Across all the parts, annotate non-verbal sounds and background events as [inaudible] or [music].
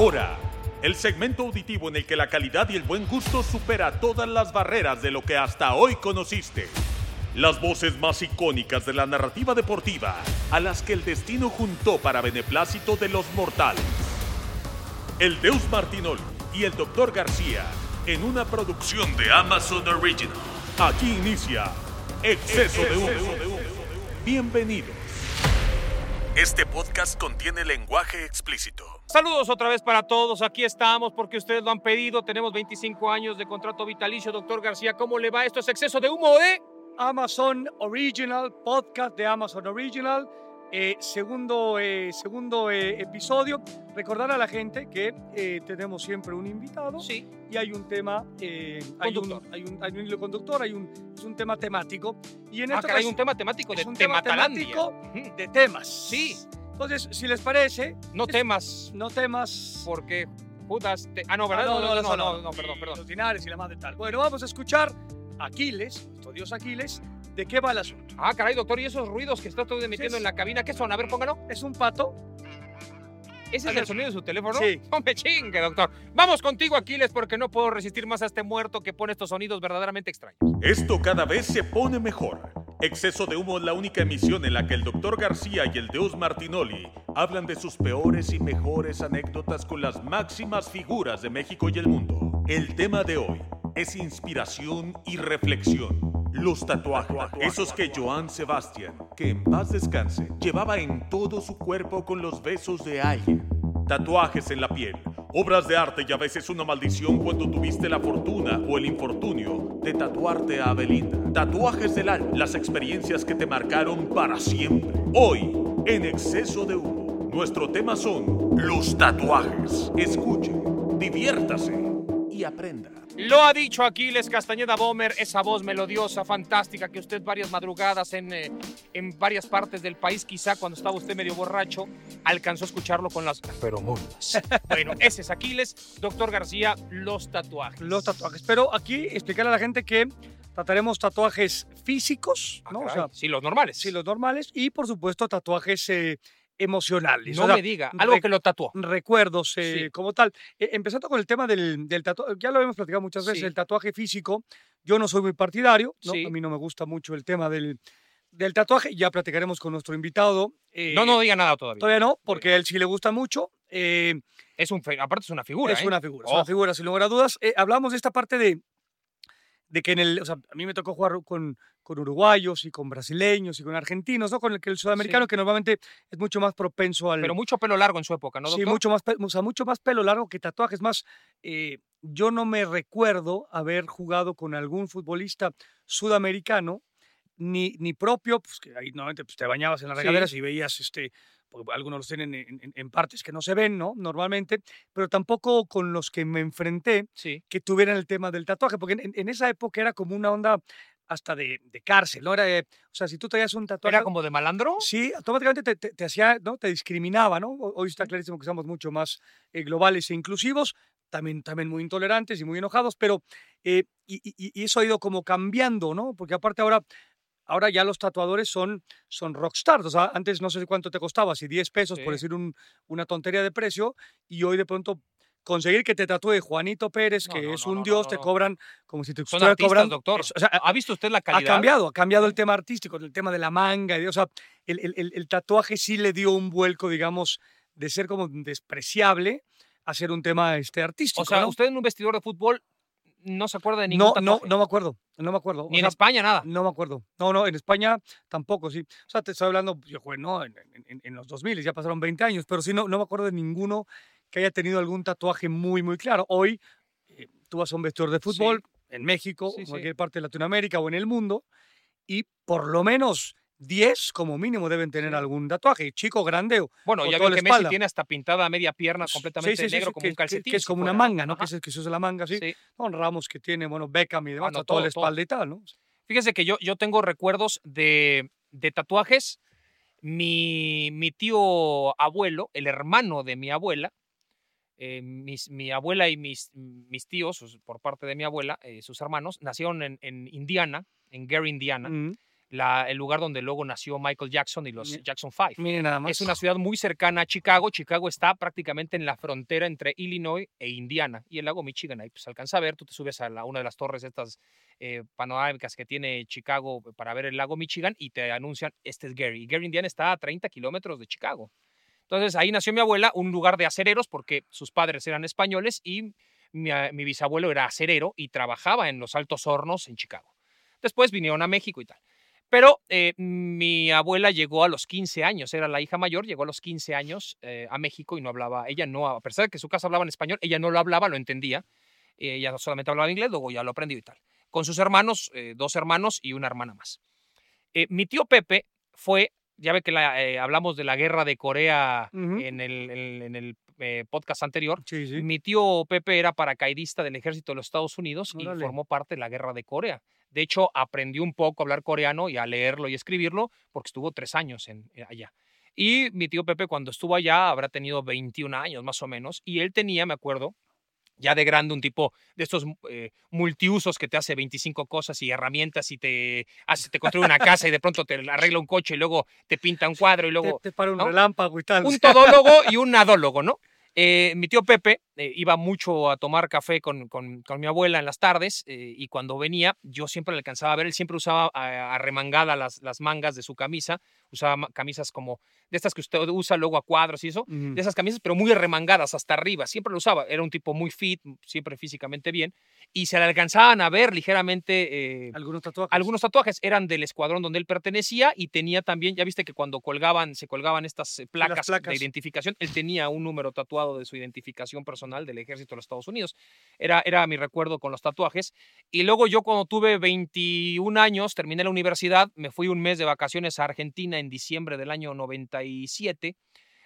Ahora, el segmento auditivo en el que la calidad y el buen gusto supera todas las barreras de lo que hasta hoy conociste. Las voces más icónicas de la narrativa deportiva, a las que el destino juntó para beneplácito de los mortales. El Deus Martinoli y el Dr. García, en una producción de Amazon Original. Aquí inicia Exceso, de, humo. Bienvenidos. Este podcast contiene lenguaje explícito. Saludos otra vez para todos. Aquí estamos porque ustedes lo han pedido. Tenemos 25 años de contrato vitalicio. Doctor García, ¿cómo le va? Esto es exceso de humo de Amazon Original, podcast de Amazon Original. Eh, segundo eh, segundo eh, episodio. Recordar a la gente que tenemos siempre un invitado sí. y hay un tema, hay un, hay, un, hay, un, hilo conductor, hay un, es un tema temático. Y en ah, hay un tema temático de un tema temático de temas. Sí. Entonces, si les parece. No temas. No temas. Porque Judas. Ah, no, ¿verdad? no, no, no, no, no, perdón, perdón. Los dinares y la madre tal. Bueno, vamos a escuchar Aquiles, nuestro dios Aquiles. ¿De qué va el asunto? Ah, caray, doctor, ¿y esos ruidos que está todo emitiendo en la cabina? ¿Qué son? A ver, póngalo. Es un pato. ¿Ese es el sonido de su teléfono? Sí. [laughs] No me chingue, doctor. Vamos contigo, Aquiles, porque no puedo resistir más a este muerto que pone estos sonidos verdaderamente extraños. Esto cada vez se pone mejor. Exceso de Humo es la única emisión en la que el Dr. García y el Deus Martinoli hablan de sus peores y mejores anécdotas con las máximas figuras de México y el mundo. El tema de hoy es inspiración y reflexión. Los tatuajes, esos que Joan Sebastián, que en paz descanse, llevaba en todo su cuerpo con los besos de alguien. Tatuajes en la piel, obras de arte y a veces una maldición cuando tuviste la fortuna o el infortunio de tatuarte a Belinda. Tatuajes del alma, las experiencias que te marcaron para siempre. Hoy, en exceso de humo, nuestro tema son los tatuajes. Escuche, diviértase y aprenda. Lo ha dicho Aquiles Castañeda Bomer, esa voz melodiosa, fantástica, que usted varias madrugadas en, eh, en varias partes del país, quizá cuando estaba usted medio borracho, alcanzó a escucharlo con las feromonas. [laughs] bueno, ese es Aquiles. Doctor García, los tatuajes. Los tatuajes. Pero aquí explicarle a la gente que trataremos tatuajes físicos, ¿no? Ah, o sea, sí, los normales. Sí, los normales. Y por supuesto, tatuajes eh, emocionales. No me diga, algo que lo tatuó. Recuerdos eh, como tal. E, empezando con el tema del, del tatuaje, ya lo hemos platicado muchas veces, el tatuaje físico. Yo no soy muy partidario, ¿no? a mí no me gusta mucho el tema del, del tatuaje. Ya platicaremos con nuestro invitado. Eh, no, no diga nada todavía. Todavía no, porque a él sí le gusta mucho. Eh, es un, aparte es una figura. Es una figura, es una figura, sin lugar a dudas. hablamos de esta parte de, de que en el, o sea, a mí me tocó jugar con, con uruguayos y con brasileños y con argentinos, ¿no? Con el que el sudamericano que normalmente es mucho más propenso al... Pero mucho pelo largo en su época, ¿no, doctor? Sí, mucho más, o sea, mucho más pelo largo que tatuajes. Más, eh, yo no me recuerdo haber jugado con algún futbolista sudamericano ni, ni propio, pues que ahí normalmente pues, te bañabas en las regaderas y veías este, porque algunos los tienen en, partes que no se ven, ¿no? Normalmente, pero tampoco con los que me enfrenté que tuvieran el tema del tatuaje, porque en, en, esa época era como una onda hasta de, cárcel, ¿no? Era, o sea, si tú traías un tatuaje... ¿Era como de malandro? Sí, automáticamente te, hacía, ¿no? Te discriminaba, ¿no? Hoy está clarísimo que somos mucho más eh, globales e inclusivos, también, también muy intolerantes y muy enojados, pero... Eh, y, eso ha ido como cambiando, ¿no? Porque aparte ahora... Ahora ya los tatuadores son, son rockstars. O sea, antes no sé cuánto te costaba, si 10 pesos por decir una tontería de precio, y hoy de pronto conseguir que te tatúe Juanito Pérez, que es un dios, te cobran como si te estuvieran cobrando. doctor. o sea, ¿Ha visto usted la calidad? Ha cambiado, ha cambiado el tema artístico, el tema de la manga. o sea, el, el, tatuaje sí le dio un vuelco, digamos, de ser como despreciable a ser un tema este, artístico. O sea, usted en un vestidor de fútbol no se acuerda de ningún No, no, tatuaje. no me acuerdo, no me acuerdo. O Ni en sea, España, nada. No me acuerdo. No, no, en España tampoco, sí. O sea, te estoy hablando, yo jugué, ¿no? En, en- en- los 2000, ya pasaron 20 años, pero sí, no, no me acuerdo de ninguno que haya tenido algún tatuaje muy, muy claro. Hoy, eh, tú vas a un vestidor de fútbol en México, Sí, en sí. cualquier parte de Latinoamérica o en el mundo, y por lo menos 10 como mínimo deben tener algún tatuaje, chico, grande o Bueno, o ya toda la que Messi tiene hasta pintada media pierna completamente sí, sí, negro como que- un calcetín. Que, es si como una manga, ¿no? Que, es, que se usa la manga, sí. Con Ramos que tiene, bueno, Beckham y demás, a toda todo, la todo. espalda y tal, ¿no? Fíjese que yo, yo tengo recuerdos de, de tatuajes. Mi, mi tío abuelo, el hermano de mi abuela, eh, mis- mi abuela y mis, mis tíos, por parte de mi abuela, eh, sus hermanos, nacieron en, en Indiana, en Gary, Indiana, Mm, la- el lugar donde luego nació Michael Jackson y los. Jackson Five. Mire nada más. Es una ciudad muy cercana a Chicago. Chicago está prácticamente en la frontera entre Illinois e Indiana y el lago Michigan. Ahí pues alcanza a ver, tú te subes a la- una de las torres estas eh, panorámicas que tiene Chicago para ver el lago Michigan y te anuncian, este es Gary. Y Gary, Indiana está a 30 kilómetros de Chicago. Entonces ahí nació mi abuela, un lugar de acereros porque sus padres eran españoles y mi, a- mi bisabuelo era acerero y trabajaba en los altos hornos en Chicago. Después vinieron a México y tal. Pero eh, mi abuela llegó a los 15 años, era la hija mayor, llegó a los 15 años eh, a México y no hablaba, ella no, a pesar de que su casa hablaba en español, ella no lo hablaba, lo entendía, ella solamente hablaba inglés, luego ya lo aprendió y tal. Con sus hermanos, eh, dos hermanos y una hermana más. Mi tío Pepe fue, ya ve que la, hablamos de la guerra de Corea en el, en- en el, eh, podcast anterior. Sí, sí. Mi tío Pepe era paracaidista del ejército de los Estados Unidos y formó parte de la guerra de Corea. De hecho, aprendió un poco a hablar coreano y a leerlo y escribirlo porque estuvo tres años en, eh, allá. Y mi tío Pepe cuando estuvo allá habrá tenido 21 años más o menos y él tenía, me acuerdo, ya de grande un tipo de estos eh, multiusos que te hace 25 cosas y herramientas y te, hace, te construye una casa y de pronto te arregla un coche y luego te pinta un cuadro y Te, luego te para un ¿no? relámpago y tal. un todólogo y [laughs] un nadólogo, ¿no? Eh, mi tío Pepe eh, iba mucho a tomar café con, con- con mi abuela en las tardes eh, y cuando venía yo siempre le alcanzaba a ver, él siempre usaba arremangada las, las mangas de su camisa, usaba camisas como de estas que usted usa luego a cuadros y eso, Ujú. de esas camisas pero muy arremangadas hasta arriba, siempre lo usaba, era un tipo muy fit, siempre físicamente bien y se le alcanzaban a ver ligeramente... eh, Algunos tatuajes. algunos tatuajes eran del escuadrón donde él pertenecía y tenía también, ya viste que cuando colgaban, se colgaban estas eh, placas, placas. de identificación, él tenía un número tatuado de su identificación personal del ejército de los Estados Unidos. Era, era mi recuerdo con los tatuajes. Y luego yo cuando tuve 21 años, terminé la universidad, me fui un mes de vacaciones a Argentina en diciembre del año 97.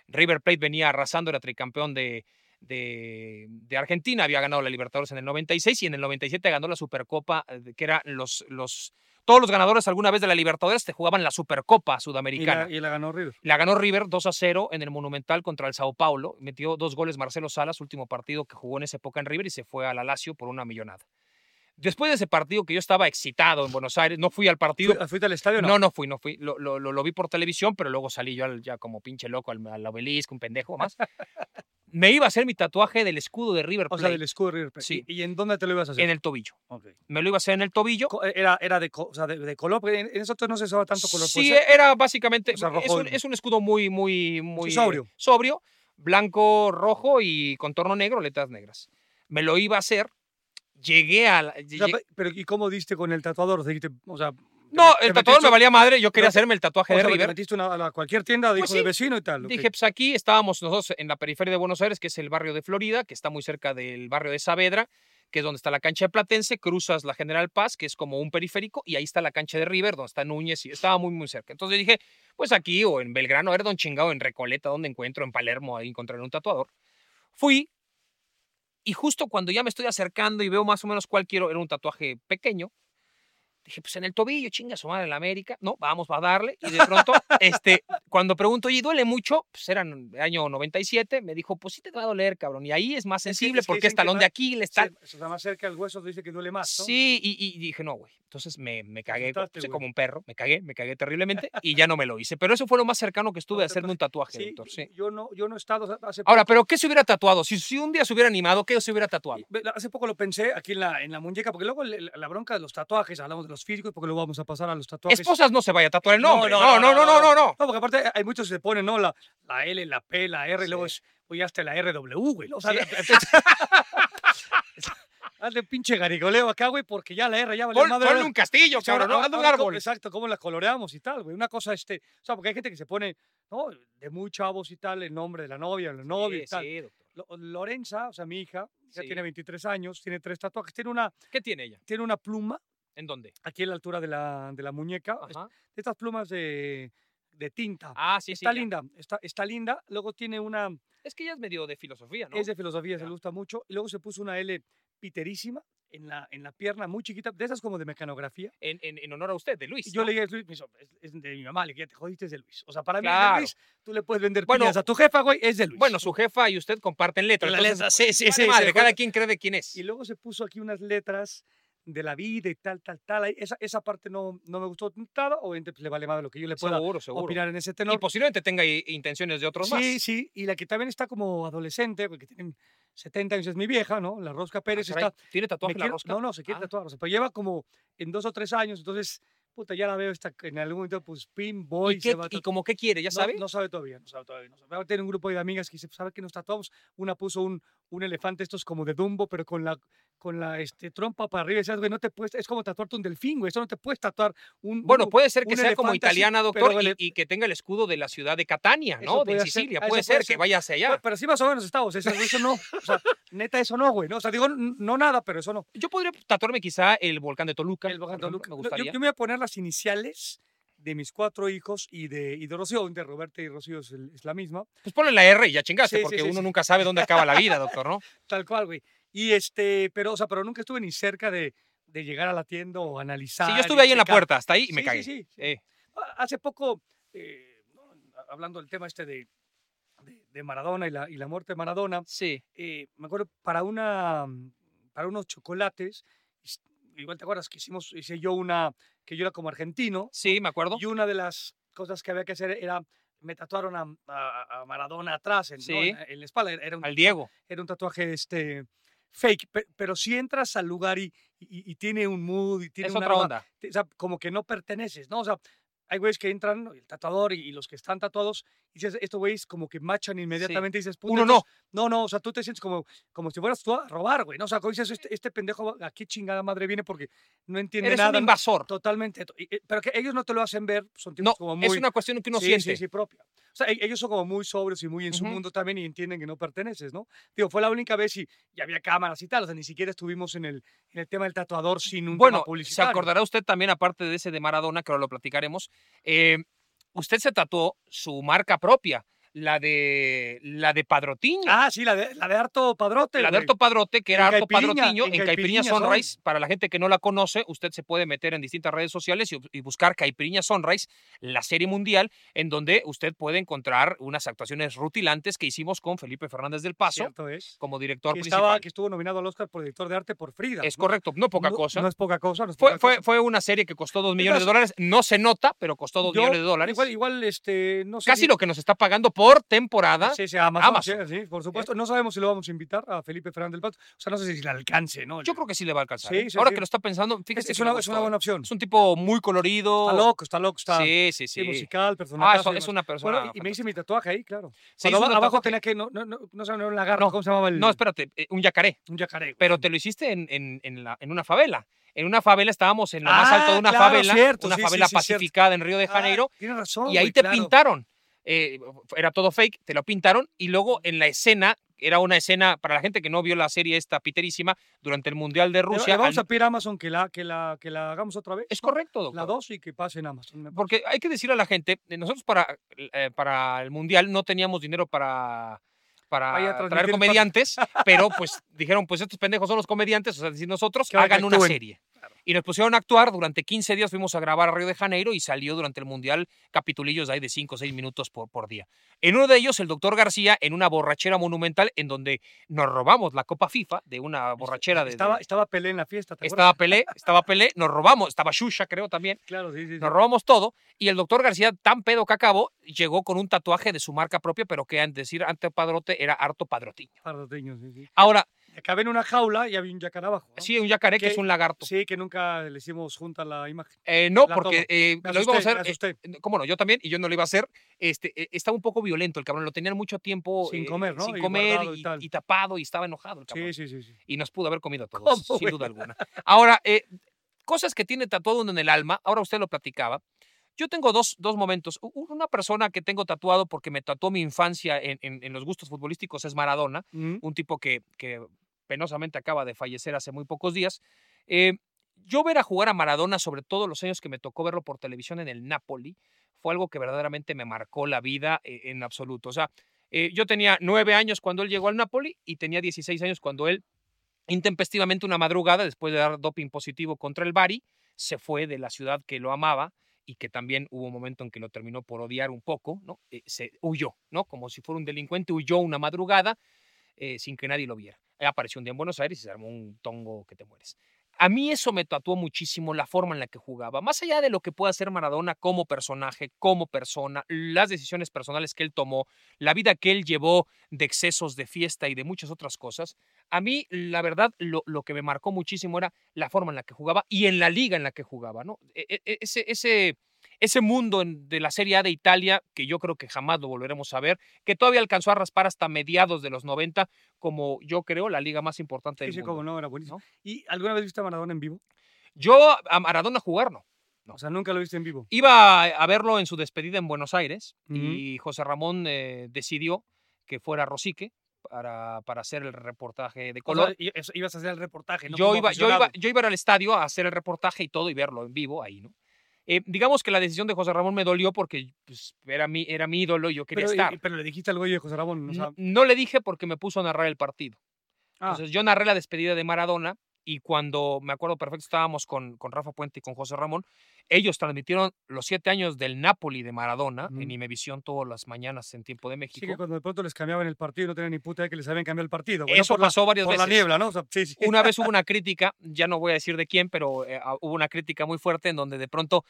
River Plate venía arrasando, era tricampeón de, de, Argentina, había ganado la Libertadores en el 96 y en el 97 ganó la Supercopa, eh, que eran los, los, todos los ganadores alguna vez de la Libertadores te jugaban la Supercopa y Sudamericana. la, y la ganó River. La ganó River 2 a 0 en el Monumental contra el Sao Paulo. Metió dos goles Marcelo Salas, último partido que jugó en esa época en River y se fue a la Lazio por una millonada. Después de ese partido que yo estaba excitado en Buenos Aires, no fui al partido. ¿Fui- ¿Fuiste al estadio o no? No, no fui, no fui. Lo, lo, vi por televisión, pero luego salí yo al- ya como pinche loco al, al obelisco, un pendejo más. Me iba a hacer mi tatuaje del escudo de River O Plate sea, del escudo de River. Plate. Sí. ¿Y, en dónde te lo ibas a hacer? en el tobillo. Ok. Me lo iba a hacer en el tobillo. Era, era de, o sea, de, de color, porque en, en eso no se usaba tanto color. Sí, puede ser. era básicamente. O sea, es, rojo un, es un escudo muy, muy, muy. Sí, sobrio. sobrio. Blanco, rojo y contorno negro, letras negras. Me lo iba a hacer. Llegué a. la- O sea, pero ¿y cómo diste con el tatuador? O sea, o sea, no, el tatuador me valía madre. Yo quería hacerme el tatuaje de sea, te River. metiste una- a la- cualquier tienda, dijo Pues de sí. vecino y tal. Dije, pues aquí estábamos nosotros en la periferia de Buenos Aires, que es el barrio de Florida, que está muy cerca del barrio de Saavedra, que es donde está la cancha de Platense, cruzas la General Paz, que es como un periférico, y ahí está la cancha de River, donde está Núñez, y estaba muy, muy cerca. Entonces dije, pues aquí o en Belgrano, a ver, don chingado, en Recoleta, donde encuentro, en Palermo, ahí encontraré un tatuador. Fui, y justo cuando ya me estoy acercando y veo más o menos cuál quiero, era un tatuaje pequeño, Dije, pues en el tobillo, chinga su madre en la América. No, vamos a darle. Y de pronto, este, cuando pregunto, oye, ¿duele mucho? Pues era en el año 97. Me dijo, pues sí te va a doler, cabrón. Y ahí es más Es que- sensible es que porque es talón más- de Aquiles, tal. O sea, más cerca del hueso dice que duele más, ¿no? Sí, y, y dije, no, güey. Entonces me, me cagué güey. como un perro, me cagué, me cagué terriblemente y ya no me lo hice. Pero eso fue lo más cercano que estuve No, a hacerme un tatuaje, Sí, doctor. Sí. Yo no, yo no he estado hace Ahora, ¿pero qué se hubiera tatuado? Si, si un día se hubiera animado, ¿qué se hubiera tatuado? Hace poco lo pensé aquí en la, en la muñeca, porque luego la bronca de los tatuajes, hablamos de los físicos, porque luego vamos a pasar a los tatuajes. Esposas no se vaya a tatuar el No, nombre. no, No, no, no, no, no. no. No, porque aparte hay muchos que se ponen, ¿no? La, la L, la P, la R, y luego es, oye, hasta la RW, güey. O sea, Sí. [laughs] Hazle pinche garigoleo acá, güey, porque ya la R ya valió Pon- madre. ponle un castillo, cabrón, ¿no? Hazle un árbol. Exacto, cómo la coloreamos y tal, güey. Una cosa, este, o sea, porque hay gente que se pone, ¿no? De muy chavos y tal, el nombre de la novia, la novia y Sí, tal. sí, doctor. Lo- Lorenza, o sea, mi hija, ya Sí. tiene 23 años, tiene tres tatuajes, tiene una, ¿Qué tiene ella? tiene una pluma ¿En dónde? aquí a la altura de la, de la muñeca, Ajá. estas plumas de, de tinta. Ah, sí, sí. está ya. linda, está, está linda. Luego tiene una, Es que ella es medio de filosofía, ¿no? es de filosofía, se Ya. le gusta mucho. Y luego se puso una L piterísima en la, en la pierna, muy chiquita, de esas como de mecanografía. En, en- en honor a usted, de Luis. Y yo ¿no? le dije, Luis, es, de mi mamá, le dije, "Ya te jodiste, es de Luis. O sea, para mí Claro. de Luis, tú le puedes vender Bueno, piñas a tu jefa, güey, es de Luis. Bueno, su jefa y usted comparten letras. La entonces, letra, sí, sí, vale sí, sí, madre, cada juega- quien cree de quién es. Y luego se puso aquí unas letras de la vida y tal, tal, tal. Esa, esa parte no, no me gustó nada, obviamente pues, le vale más de lo que yo le pueda seguro, seguro. opinar en ese Y tenor. posiblemente tenga intenciones de otros más. Sí, sí, y la que también está como adolescente, porque tiene 70 años, es mi vieja, ¿no? La Rosca Ah, Pérez caray, está... ¿Tiene tatuaje la quiero- rosca? no, no, se quiere Ah. tatuar, o sea, pero lleva como en dos o tres años, entonces, puta, ya la veo esta, en algún momento, pues, pin, boy, ¿Y, se qué, va a y como qué quiere? ¿Ya no, sabe? No sabe todavía, no sabe todavía. No sabe. Ahora tiene un grupo de amigas que dice, ¿sabe que nos tatuamos? Una puso un, un elefante, estos como de Dumbo, pero con la, con la este, trompa para arriba. Y decías, güey, no te puedes, es como tatuarte un delfín, güey. Eso no te puedes tatuar un. Bueno, un- puede ser que sea como italiana, pero doctor, y, ele- y que tenga el escudo de la ciudad de Catania, ¿no? De puede ser, Sicilia. ah, eso Puede puede ser que ser. vaya hacia Pero, allá. pero sí más o menos estamos, eso, eso no, o sea, neta eso no, güey, ¿no? O sea, digo, no nada, pero eso no. Yo podría tatuarme quizá el volcán de Toluca. El por Bogotá, ejemplo, Luca. Me gustaría. Yo, yo me voy a poner las iniciales de mis cuatro hijos y de, y de Rocío, de Roberto y Rocío es, el- es la misma. Pues ponle la R y ya chingaste, Sí, porque sí, uno sí. nunca sabe dónde acaba la vida, doctor, ¿no? [laughs] Tal cual, güey. Y este, pero, o sea, pero nunca estuve ni cerca de, de llegar a la tienda o analizar. Sí, yo estuve ahí en la puerta, hasta ahí y me Sí, cagué. Sí, sí. Eh, Ah, Hace poco, eh, ¿no? hablando del tema este de, de, de Maradona y la, y la muerte de Maradona, sí. eh, me acuerdo para una para unos chocolates, igual te acuerdas que hicimos, hice yo una, que yo era como argentino, Sí, me acuerdo. y una de las cosas que había que hacer era, me tatuaron a, a- a Maradona atrás, en, ¿no? Sí. en, en la espalda, era un, Al Diego. era un tatuaje este fake, pe- pero si entras al lugar y, y- y tiene un mood y tiene Es un otra onda. te- o sea, como que no perteneces, ¿no? O sea, hay güeyes que entran, el tatuador y, y los que están tatuados, y dices, estos güeyes como que machan inmediatamente y dices, puta, Uno no. no, no, o sea, tú te sientes como, como si fueras tú a robar, güey, ¿no? O sea, como dices, este, este pendejo, ¿a qué chingada madre viene? Porque no entiende Eres nada. un ¿no? invasor. Totalmente. y- Pero que ellos no te lo hacen ver, son tipos No, como muy... es una cuestión que uno sí, siente. Sí, sí, propia. Sea, e- ellos son como muy sobrios y muy en su Ujú. mundo también y entienden que no perteneces, ¿no? Digo, fue la única vez y, y había cámaras y tal, o sea, ni siquiera estuvimos en el, en el tema del tatuador sin un Bueno, tema se publicitario. acordará usted también, aparte de ese de Maradona, que ahora lo platicaremos, eh, usted se tatuó su marca propia, la de la de Padrotiño. Ah, sí, la de, la de Harto Padrote. la de. Harto Padrote, que era Harto Padrotiño, en en Caipiriña Caipiriña Sunrise. Son. Para la gente que no la conoce, usted se puede meter en distintas redes sociales y, y buscar Caipiriña Sunrise, la serie mundial, en donde usted puede encontrar unas actuaciones rutilantes que hicimos con Felipe Fernández del Paso es. como director Que, principal. estaba, que estuvo nominado al Oscar por director de arte por Frida. es ¿no? correcto, no poca No- cosa. No es poca cosa. no es Fue, poca fue, cosa. fue una serie que costó dos millones de dólares. No se nota, pero costó dos Yo, millones de dólares. Igual, igual, este, no sé. Casi si- lo que nos está pagando por temporada. Sí, sí, Amazon, Amazon. sí, sí, por supuesto. No sabemos si lo vamos a invitar a Felipe Fernández del Paso. O sea, no sé si le alcance, ¿no? Yo creo que sí le va a alcanzar. Sí, ¿eh? sí, Ahora que lo está pensando, es, fíjese es que una, es una buena opción. Es un tipo muy colorido. Está loco, está loco, está Sí, sí, sí, musical, Ah, personaje. eso- es una persona. Bueno, y me hice mi tatuaje ahí, claro. Cuando abajo tenía que, no, no, no, no no, un lagarto, No, ¿cómo se llamaba el? No, espérate, eh, un yacaré. Un yacaré. Pero te lo hiciste en, en, en, la, en una favela. En una favela estábamos en lo más Ah, alto de una claro, favela, cierto, una sí, favela sí, sí, cierto. pacificada en Río de Ah, Janeiro, tienes razón. y ahí te claro. pintaron. Eh, era todo fake, te lo pintaron, y luego en la escena, era una escena, para la gente que no vio la serie esta piterísima, durante el Mundial de Rusia. Le vamos al- a pedir a Amazon que la, que la, que la hagamos otra vez. Es ¿no? correcto, doctor. La 2 y que pase en Amazon. Porque hay que decirle a la gente, eh, nosotros para, eh, para el Mundial no teníamos dinero para, para traer comediantes, pero pues dijeron, pues estos pendejos son los comediantes, o sea, decir nosotros, hagan- una serie. Y nos pusieron a actuar, durante 15 días fuimos a grabar a Río de Janeiro y salió durante el Mundial capitulillos ahí de 5 o 6 minutos por, por día. En uno de ellos, el doctor García, en una borrachera monumental en donde nos robamos la Copa FIFA de una borrachera de... de- Estaba, estaba Pelé en la fiesta, ¿te estaba? Pelé, estaba Pelé, nos robamos, estaba Shusha creo también, Claro, sí, sí. sí. nos robamos todo y el doctor García, tan pedo que acabó, llegó con un tatuaje de su marca propia, pero que antes de decir ante padrote era harto padrotiño. Pardoteño, sí, sí. Ahora, Acabé en una jaula y había un yacaré abajo. ¿no? Sí, un yacaré que Que- es un lagarto. Sí, que nunca le hicimos junta la imagen. Eh, no, La porque eh, lo íbamos a hacer. eh. ¿Cómo no? Yo también, y yo no lo iba a hacer. Este, eh, estaba un poco violento el cabrón, lo tenían mucho tiempo. Sin eh, comer, ¿no? Sin comer y y, tal. y tapado y estaba enojado el cabrón. Sí, sí, sí. sí. Y nos pudo haber comido a todos, ¿Cómo, sin duda alguna. Ahora, cosas que tiene tatuado uno en el alma, ahora usted lo platicaba. Yo tengo dos, dos momentos. Una persona que tengo tatuado porque me tatuó mi infancia en, en- en los gustos futbolísticos es Maradona Mm. un tipo que, que penosamente acaba de fallecer hace muy pocos días. Eh, yo ver a jugar a Maradona, sobre todo los años que me tocó verlo por televisión en el Napoli, fue algo que verdaderamente me marcó la vida eh, en absoluto. O sea, eh, yo tenía nueve años cuando él llegó al Napoli y tenía 16 años cuando él, intempestivamente una madrugada, después de dar doping positivo contra el Bari, se fue de la ciudad que lo amaba y que también hubo un momento en que lo terminó por odiar un poco, ¿no? Eh, se huyó, ¿no? Como si fuera un delincuente, huyó una madrugada eh, sin que nadie lo viera. Eh, Apareció un día en Buenos Aires y se armó un tongo que te mueres. A mí eso me tatuó muchísimo la forma en la que jugaba. Más allá de lo que pueda hacer Maradona como personaje, como persona, las decisiones personales que él tomó, la vida que él llevó de excesos, de fiesta y de muchas otras cosas, a mí, la verdad, lo, lo que me marcó muchísimo era la forma en la que jugaba y en la liga en la que jugaba, ¿no? E- e- e- Ese, ese, ese mundo de la Serie A de Italia, que yo creo que jamás lo volveremos a ver, que todavía alcanzó a raspar hasta mediados de los 90, como yo creo la liga más importante del sí, mundo. como no, era buenísimo. ¿no? ¿Y alguna vez viste a Maradona en vivo? Yo a Maradona jugar, no. No. O sea, nunca lo viste en vivo. Iba a- verlo en su despedida en Buenos Aires y José Ramón eh, decidió que fuera Rosique para, para hacer el reportaje de O color. sea, ibas a hacer el reportaje, ¿no? yo, iba, yo, iba, yo iba al estadio a hacer el reportaje y todo y verlo en vivo ahí, ¿no? Eh, digamos que la decisión de José Ramón me dolió porque pues, era, mi, era mi ídolo y yo quería pero, estar. pero le dijiste al güey de José Ramón. o sea, No, no le dije porque me puso a narrar el partido. ah, Entonces yo narré la despedida de Maradona y cuando me acuerdo perfecto estábamos con, con Rafa Puente y con José Ramón, ellos transmitieron los siete años del Napoli de Maradona en Ujú. Imevisión todas las mañanas en tiempo de sí, México. que cuando de pronto les cambiaban el partido no tenían ni puta idea que les habían cambiado el partido. güey, ¿no? Eso por la- pasó varias por veces. la niebla, ¿no? O sea, sí, sí. Una vez hubo [laughs] una crítica, ya no voy a decir de quién, pero eh, ah, hubo una crítica muy fuerte en donde de pronto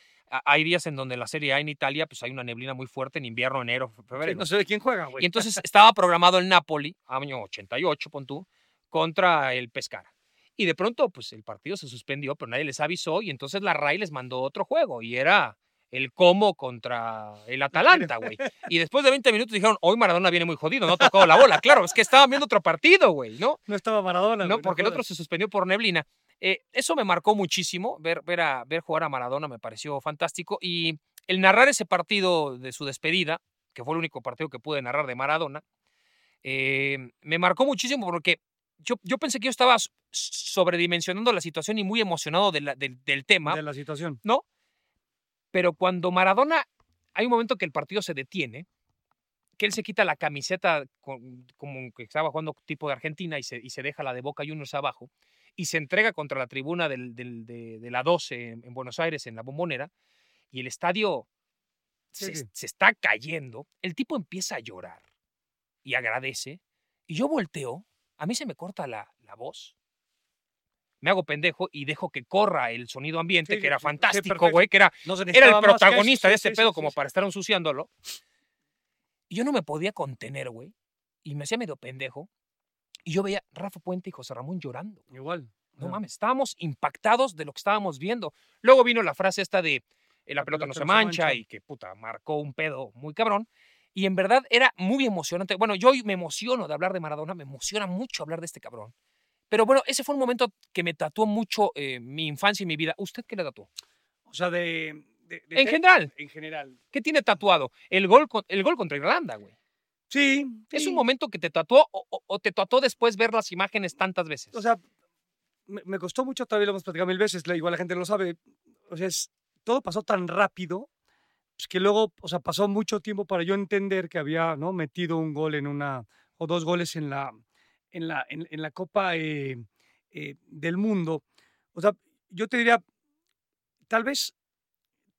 hay días en donde la Serie A en Italia pues hay una neblina muy fuerte en invierno, enero, fe- Sí, febrero. no sé de quién juega, güey. Y entonces estaba programado el Napoli, año 88, pon tú, contra el Pescara. Y de pronto, pues el partido se suspendió, pero nadie les avisó y entonces la RAI les mandó otro juego y era el Como contra el [laughs] Atalanta, güey. Y después de 20 minutos dijeron, hoy Maradona viene muy jodido, no ha tocado la bola. Claro, es que estaban viendo otro partido, güey, ¿no? No estaba Maradona. No, porque el otro se suspendió por neblina. Eh, eso me marcó muchísimo, ver, ver, a, ver jugar a Maradona me pareció fantástico. Y el narrar ese partido de su despedida, que fue el único partido que pude narrar de Maradona, eh, me marcó muchísimo porque yo, yo pensé que yo estaba sobredimensionando la situación y muy emocionado de la- del- del tema, De la situación. ¿no? Pero cuando Maradona, hay un momento que el partido se detiene, que él se quita la camiseta con- como que estaba jugando tipo de Argentina y se, y se deja la de Boca Juniors abajo y se entrega contra la tribuna del- del- de, de la 12 en, en Buenos Aires, en la bombonera, y el estadio Sí, se, sí. se está cayendo, el tipo empieza a llorar y agradece, y yo volteo, a mí se me corta la, la voz, me hago pendejo y dejo que corra el sonido ambiente, Sí, que era sí, fantástico, güey, que era No era el protagonista de este pedo como para estar ensuciándolo. Y yo no me podía contener, güey. Y me hacía medio pendejo. Y yo veía Rafa Puente y José Ramón llorando. Igual. No mames, estábamos impactados de lo que estábamos viendo. Luego vino la frase esta de "Eh, la pelota no se mancha y que puta, marcó un pedo muy cabrón. Y en verdad era muy emocionante. Bueno, yo hoy me emociono de hablar de Maradona, me emociona mucho hablar de este cabrón. Pero bueno, ese fue un momento que me tatuó mucho eh, mi infancia y mi vida. ¿Usted qué le tatuó? O sea, de. de- de En general, En general. ¿qué tiene tatuado? El gol, con- el gol contra Irlanda, güey. Sí. ¿Es sí. un momento que te tatuó o, o- te tatuó después ver las imágenes tantas veces? O sea, me, me costó mucho, todavía lo hemos platicado mil veces, igual la gente lo sabe. O sea, es- todo pasó tan rápido pues, que luego, o sea, pasó mucho tiempo para yo entender que había ¿no? metido un gol en una, o dos goles en la, en la, en, en la Copa eh, eh, del Mundo. O sea, yo te diría, tal vez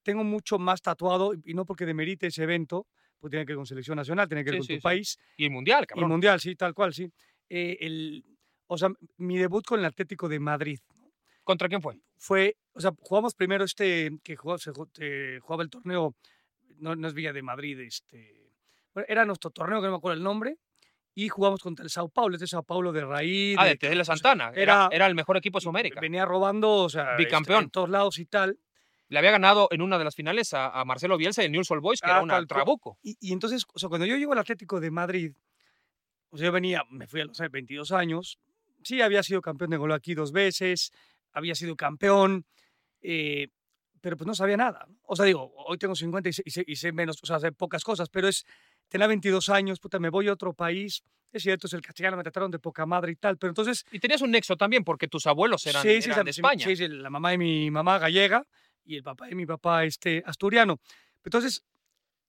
tengo mucho más tatuado, y no porque demerite ese evento, pues tiene que ver con selección nacional, tiene que ver Sí, con sí, tu sí. país, y el mundial, y cabrón. mundial, sí, tal cual, sí. Eh, el, o sea, mi debut con el Atlético de Madrid. ¿Contra quién fue? fue, o sea, jugamos primero este, que jugaba, se ju- eh, jugaba el torneo, no, no es Villa de Madrid, este, bueno, era nuestro torneo, que no me acuerdo el nombre, y jugamos contra el Sao Paulo, este Sao Paulo de raíz. Ah, de o sea, Santana. Era, era- el mejor equipo de Sudamérica. Venía robando, o sea, este, Bicampeón. en todos lados y tal. Le había ganado en una de las finales a, a Marcelo Bielsa de Newell's Old Boys, que Ah, era cual. trabuco. Y, y entonces, o sea, cuando yo llego al Atlético de Madrid, o sea, yo venía, me fui a los 22 años, sí, había sido campeón de gol aquí dos veces, había sido campeón, eh, pero pues no sabía nada. O sea, digo, hoy tengo 50 y sé, y sé- y sé menos, o sea, sé pocas cosas, pero es, tenía 22 años, puta, me voy a otro país, es cierto, es el castellano, me trataron de poca madre y tal, pero entonces Y tenías un nexo también, porque tus abuelos eran, sí, sí, eran de sí, España. Sí, sí, la mamá de mi mamá gallega y el papá de mi papá este, asturiano. Entonces,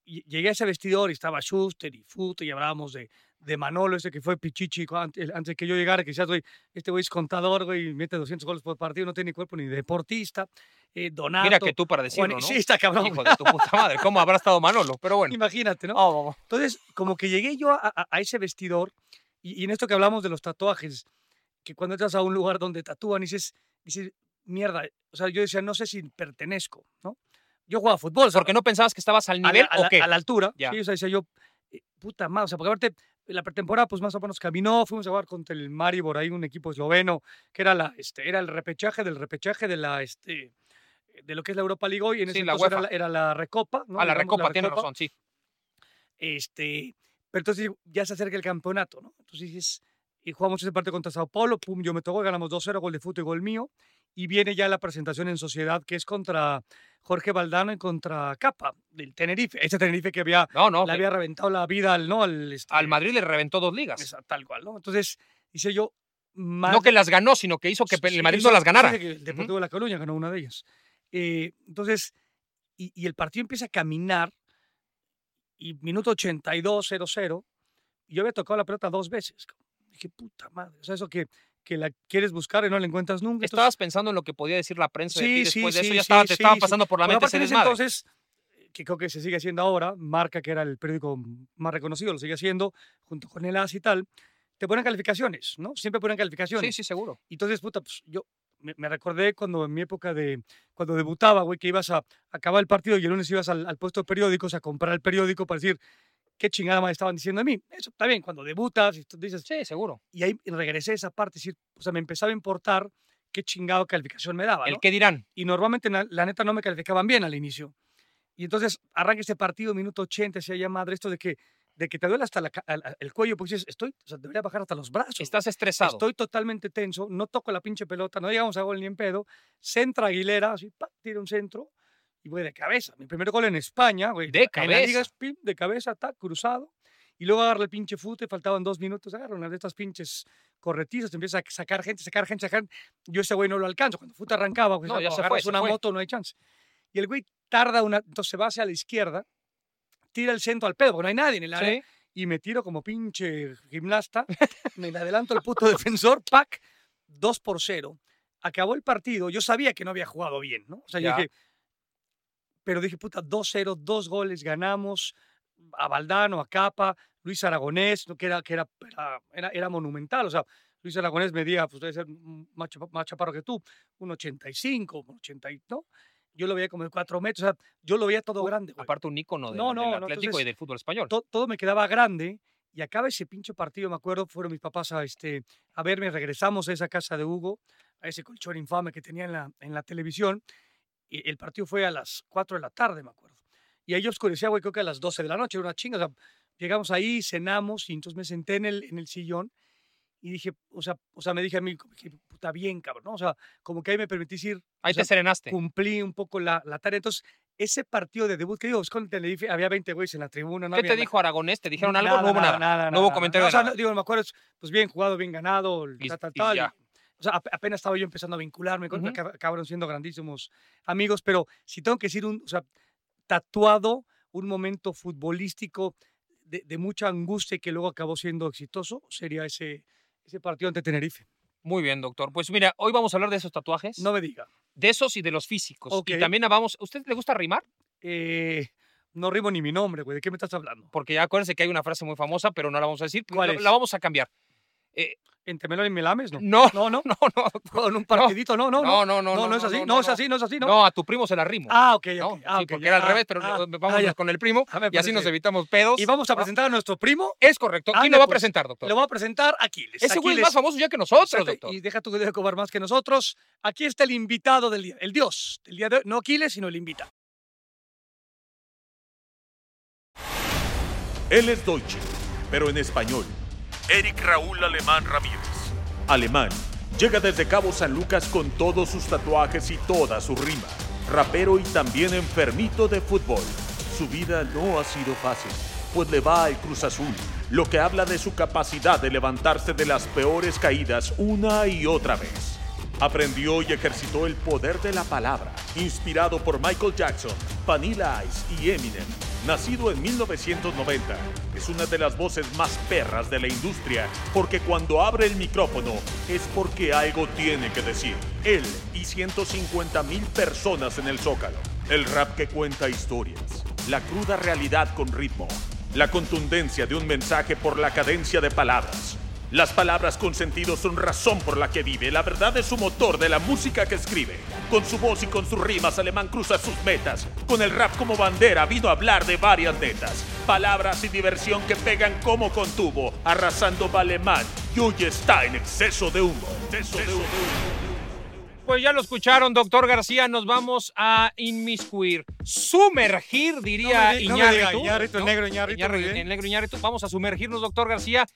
ll- llegué a ese vestidor y estaba Schuster y Fute y hablábamos de, de Manolo, ese que fue Pichichi antes, que yo llegara, que decía, güey, este güey es contador, güey, mete 200 goles por partido, no tiene ni cuerpo ni deportista. Eh, Donato. Mira que tú para decirlo, Juan- ¿no? [laughs] Sí, está cabrón. Hijo de tu puta madre, ¿cómo habrá estado Manolo? Pero bueno. Imagínate, ¿no? Oh, Entonces, como que llegué yo a, a- a ese vestidor, y, y en esto que hablamos de los tatuajes, que cuando entras a un lugar donde tatúan, dices, dices, mierda, o sea, yo decía, no sé si pertenezco, ¿no? Yo jugaba fútbol, o ¿Porque no pensabas que estabas al a nivel la, a o la- qué? a la altura, Ya. sí, o sea, decía yo, eh, puta madre, o sea, porque aparte, la pretemporada, pues más o menos caminó, fuimos a jugar contra el Maribor, ahí un equipo esloveno, que era, la, este, era el repechaje del repechaje de la, este, de lo que es la Europa League hoy, en Sí, ese la entonces era la, era la Recopa, ¿no? a la Recopa, tienes Recopa. razón, sí. Este, pero entonces ya se acerca el campeonato, ¿no? Entonces dices, y jugamos ese partido contra Sao Paulo, pum, yo me tocó, ganamos 2-0, gol de fútbol y gol mío, y viene ya la presentación en sociedad que es contra Jorge Valdano y contra Capa, del Tenerife, ese Tenerife que había, No, no, le que había reventado la vida al, ¿no? Al, este, al Madrid le reventó dos ligas. esa- tal cual, ¿no? Entonces, dice yo, No que las ganó, sino que hizo que Sí, el Madrid hizo- no las ganara. que el Deportivo de La Coruña ganó una de ellas. Eh, entonces, y, y el partido empieza a caminar, y minuto 82, 0-0, y yo había tocado la pelota dos veces. Dije, puta madre, o sea, eso que, que la quieres buscar y no la encuentras nunca. entonces- Estabas pensando en lo que podía decir la prensa de Sí, ti sí, después de eso. sí, Ya estaba, te estaba pasando por la Bueno, mente ese desmadre. entonces, que creo que se sigue haciendo ahora, Marca, que era el periódico más reconocido, lo sigue haciendo, junto con el AS y tal, te ponen calificaciones, ¿no? Siempre ponen calificaciones. Sí, sí, seguro. Y entonces, puta, pues yo me, me recordé cuando en mi época de, cuando debutaba, güey, que ibas a acabar el partido y el lunes ibas al, al puesto de periódicos a comprar el periódico para decir qué chingada más estaban diciendo de mí. Eso está bien, cuando debutas y tú dices, Sí, seguro. y ahí regresé a esa parte, es decir, o sea, me empezaba a importar qué chingado calificación me daba, El ¿no? qué dirán. Y normalmente, la neta, no me calificaban bien al inicio. Y entonces arranca este partido, minuto 80, se llama madre esto de que, de que te duele hasta la el cuello, porque dices, estoy, o sea, debería bajar hasta los brazos. Estás estresado. Estoy totalmente tenso, no toco la pinche pelota, no llegamos a gol ni en pedo. Centra Aguilera, así, pa, tira un centro y voy de cabeza. Mi primer gol en España, güey. De En la liga cabeza. es pim, de cabeza, está cruzado. Y luego agarra el pinche fute, faltaban dos minutos, agarra una de estas pinches corretizas, te empieza a sacar gente, sacar gente, sacar. Yo ese güey no lo alcanzo. Cuando fute arrancaba, pues No, ya se fue, se una fue. moto no hay chance. Y el güey tarda una, entonces se va hacia la izquierda, tira el centro al pedo, porque no hay nadie en el área Sí. y me tiro como pinche gimnasta, [laughs] me adelanto al puto defensor, pack, 2 por 0. Acabó el partido, yo sabía que no había jugado bien, ¿no? O sea, yo Ya. dije, pero dije, puta, 2-0, dos goles, ganamos, a Valdano, a Capa, Luis Aragonés, ¿no? que, era, que era, era, era, monumental, o sea, Luis Aragonés medía, pues debe ser más, más chaparro que tú, un 85, un 80, y- ¿no? Yo lo veía como de 4 metros, o sea, yo lo veía todo grande, güey. Aparte un ícono del, No, no, del no, Atlético y entonces, del fútbol español. to- todo me quedaba grande y acaba ese pinche partido, me acuerdo, fueron mis papás a, este, a verme, regresamos a esa casa de Hugo, a ese colchón infame que tenía en la, en la televisión, y el partido fue a las 4 de la tarde, me acuerdo. Y ahí oscurecía, güey, creo que a las 12 de la noche, era una chinga, o sea, llegamos ahí, cenamos, y entonces me senté en el, en el sillón y dije, o sea, o sea, me dije a mí, puta bien, cabrón, ¿no? O sea, como que ahí me permitís ir, Ahí o sea, te serenaste. cumplí un poco la, la tarea. Entonces, ese partido de debut, que digo, con Tenerife, había 20 güeyes en la tribuna. No ¿Qué había te dijo Aragonés? ¿Te dijeron algo? nada, no hubo nada. no hubo comentario O sea, nada. digo, me acuerdo, es, pues bien jugado, bien ganado, Y- tal, tal, y tal. ya. O sea, ap- apenas estaba yo empezando a vincularme, con Ujú. acab- acabaron siendo grandísimos amigos, pero si tengo que decir un, o sea, tatuado un momento futbolístico de, de mucha angustia y que luego acabó siendo exitoso, sería ese, ese partido ante Tenerife. Muy bien, doctor. Pues mira, hoy vamos a hablar de esos tatuajes. No me diga. De esos y de los físicos. Ok. Y también vamos. ¿Usted le gusta rimar? Eh, no rimo ni mi nombre, güey. ¿De qué me estás hablando? Porque ya acuérdense que hay una frase muy famosa, pero no la vamos a decir. ¿Cuál la, es? la vamos a cambiar. ¿Entre Melón y Melames? No. No, No, no. [laughs] no, no. Con un partidito, no, no. No, no, no. No, no es así, no es así, no es así, ¿no? No, a tu primo se la rimo. Ah, ok. Ah, sí, porque ya. era al Ah, revés, pero ah, vamos ah, con el primo Ah, y así nos evitamos pedos. Y vamos a Ah, presentar a nuestro primo. Es correcto. ¿Quién lo va a pues. presentar, doctor? Le voy a presentar a Aquiles. Ese güey es Aquiles. más famoso ya que nosotros, Exacto, doctor. Y deja tu de cobrar más que nosotros. Aquí está el invitado del día, el dios del día de hoy. No Aquiles, sino el invitado. Él es Deutsche, pero en español. Eric Raúl Alemán Ramírez. Alemán. Llega desde Cabo San Lucas con todos sus tatuajes y toda su rima. Rapero y también enfermito de fútbol. Su vida no ha sido fácil, pues le va al Cruz Azul, lo que habla de su capacidad de levantarse de las peores caídas una y otra vez. Aprendió y ejercitó el poder de la palabra, inspirado por Michael Jackson, Vanilla Ice y Eminem. Nacido en 1990, es una de las voces más perras de la industria, porque cuando abre el micrófono es porque algo tiene que decir. Él y 150 mil personas en el Zócalo. El rap que cuenta historias, la cruda realidad con ritmo, la contundencia de un mensaje por la cadencia de palabras. Las palabras con sentido son razón por la que vive. La verdad es su motor de la música que escribe. Con su voz y con sus rimas, Alemán cruza sus metas. Con el rap como bandera, vino a hablar de varias netas. Palabras y diversión que pegan como con tubo. Arrasando va Alemán y hoy está en exceso de humo. Exceso de humo. Pues ya lo escucharon, doctor García. Nos vamos a inmiscuir, sumergir, diría No me no me diga Iñárritu. El negro Iñárritu, Iñárritu, el negro Iñárritu. Vamos a sumergirnos, doctor García,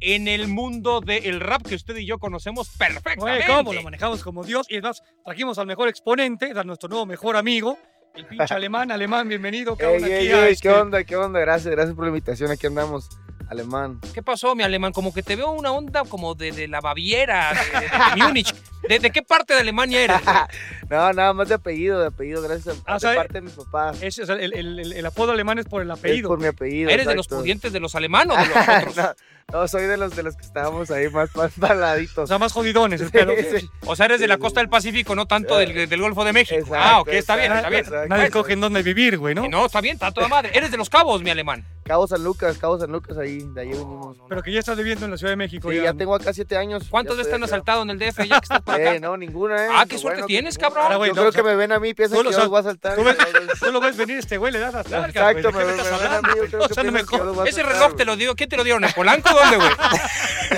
en el mundo del rap que usted y yo conocemos Oye, perfectamente. ¿cómo? Lo manejamos como Dios. Y es más, trajimos al mejor exponente, a nuestro nuevo mejor amigo, el pinche [laughs] alemán. Alemán, bienvenido. Ey, cabrón, ey, aquí ey, a ¿Qué este- onda? ¿Qué onda? Gracias, gracias por la invitación. Aquí andamos, alemán. ¿Qué pasó, mi alemán? Como que te veo una onda como de, de la Baviera, de, de- de Múnich. ¿De, qué parte de Alemania eres? [laughs] No, nada más de apellido, de apellido, gracias a, Ah, de sea, parte de mi papá. Ese es el, el- el- el apodo alemán es por el Es apellido. por mi apellido. ¿Eres de los pudientes de los alemanes o de los [laughs] otros? no, no, soy de los de los que estábamos ahí más, más paladitos. O sea, más jodidones. Sí, sí. O sea, eres de la costa del Pacífico, no tanto del, del Golfo de México. Exacto, ah, ok, está bien, está bien. Nadie coge en dónde vivir, güey, ¿no? eh, No, está bien, está toda madre. Eres de los cabos, mi alemán. Cabo San Lucas, Cabo San Lucas, ahí, de ahí venimos. Pero que ya estás viviendo en la Ciudad de México. Sí, ya tengo acá siete años. ¿Cuántos ya veces te han asaltado en el DF ya que estás por [laughs] acá? Eh, no, ninguna, eh. Ah, qué suerte tienes, cabrón. Ahora, güey, Yo no, creo o sea, que me ven a mí, piensan que yo los voy a saltar. Tú, ves- tú lo ves venir este güey, le das largas, Exacto, me, ¿De qué me ven a mí, yo creo O que no me que a Ese reloj te lo dio. ¿Quién te lo dieron? ¿En Polanco dónde, güey? [laughs]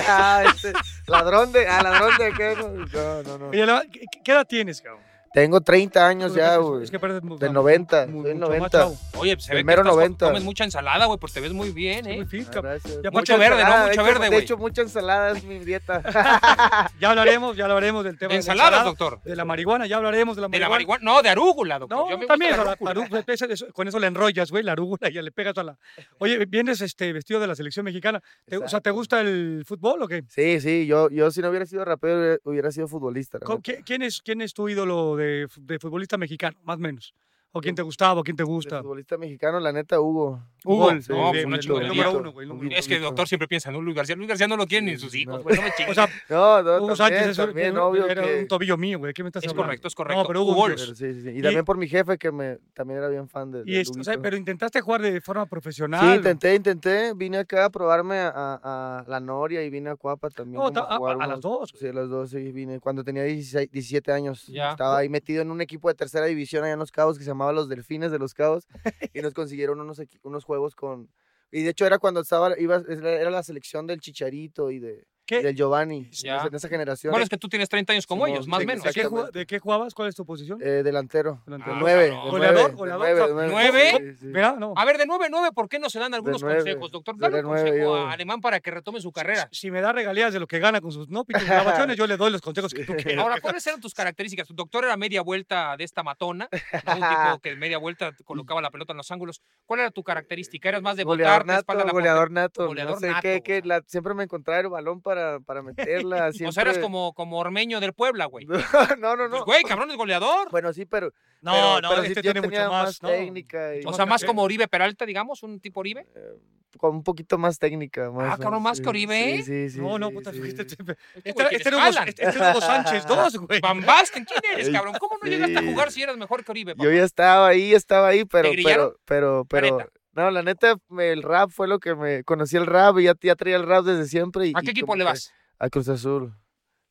Ah, este, ladrón de, ah, ladrón de qué, no, no, no. no. Oye, alemán, ¿qué, qué edad tienes, cabrón? Tengo 30 años ya, güey. Es que muy- Del 90, muy- soy del mucho más 90. chavo. Oye, se ve que Primero estás- 90. comes mucha ensalada, güey, pues te ves muy bien, Muy ¿eh? Ah, cabrón. gracias. Ya, Mucho Mucha verde, ¿no? Mucho de hecho- verde, De güey. hecho, mucha ensalada es mi dieta. [laughs] [laughs] Ya hablaremos, ya hablaremos del tema De la ensaladas, ensalada, doctor. De la marihuana, ya hablaremos de la De marihuana. la marihuana. No, de arúgula, doctor. No, Yo me también, la la- arúgula. arúgula, eso- eso- con eso le enrollas, güey, la arúgula y ya le pegas a la... [laughs] Oye, ¿vienes este, vestido de la selección mexicana? ¿Te- o sea, ¿te gusta el fútbol o qué? Sí, sí, yo, yo si no hubiera sido rapero, hubiera- sido futbolista. la Co- neta. ¿qui- ¿Quién es, ¿Quién es tu ídolo de, de futbolista mexicano, más o menos? ¿O quién te gustaba o quién te gusta? futbolista mexicano, la neta, Hugo. Hugo, Sí, no, sí, pues el número uno, güey, el número Es que el doctor siempre piensa en un Luis García. Luis García no lo quieren ni sus hijos, no. güey. No me chingues. O sea, [laughs] No, no, Hugo también, Sánchez es un- también, un- obvio era que... un tobillo mío, güey. ¿Qué me estás Es hablando? correcto, es correcto. No, pero Hugo, Hugo pero sí, sí, sí. Y, Y- también por mi jefe, que me, también era bien fan de, Y es- o sea, pero intentaste jugar de forma profesional. Sí, intenté, intenté. Vine acá a probarme a, a- a la Noria y vine a Cuapa también. No, a- las dos, Sí, a las dos, sí, vine. Cuando tenía 16, 17 años. Ya. Estaba ahí metido en un equipo de tercera división allá en Los Cabos que se llamaba Los Delfines de Los Cabos. [laughs] y nos consiguieron unos, unos juegos con... Y de hecho era cuando estaba, iba, era la selección del Chicharito y de, ¿Qué? del Giovanni, Ya. en esa generación. Bueno, es que tú tienes 30 años como Simón, ellos, más o sí, menos. ¿De qué, jugabas- ¿De qué jugabas? ¿Cuál es tu posición? Eh, delantero. Delantero. Ah, De nueve, cabrón. de Goleador, de goleador, nueve, o sea, de nueve. Sí, sí. Mira, no. A ver, de 9-9, ¿por qué no se dan algunos nueve, consejos, doctor? de Dale un nueve, consejo yo- a Alemán para que retome su carrera. Si me da regalías de lo que gana con sus no piques grabaciones, yo le doy los consejos que tú quieras. Ahora, ¿cuáles eran tus características? Tu doctor era media vuelta de esta matona, ¿no? un tipo que media vuelta colocaba la pelota en los ángulos. ¿Cuál era tu característica? ¿Eras más de Goleador botar, de espalda a la goleador nato. Goleador no sé nato, qué, o qué, sea. la- siempre me encontraba el balón para, para meterla. portera? [laughs] O sea, eras siempre- como, como ormeño del Puebla, güey. [laughs] no, no, Pues, no. güey, cabrón, es goleador. Bueno, sí, pero. No, pero- no, pero este sí, tiene mucho más. no. técnica. y- O sea, más como Oribe Peralta, digamos, un tipo Oribe. eh, con un poquito más técnica. Más, Ah, cabrón, más sí, que Oribe. Sí, sí, sí. No, no, sí, puta, sí, este, sí. este, Este este, este era Hugo, este, este era Hugo Sánchez 2, [laughs] güey. Van Basten, ¿quién eres, cabrón? ¿Cómo no llegaste a jugar si eras mejor que Oribe, papá? Yo ya estaba ahí, estaba ahí, pero. Pero, pero, pero. No, la neta, me- el rap fue lo que me. Conocí el rap y ya, ya traía el rap desde siempre. Y, ¿A qué equipo le vas? A Cruz Azul.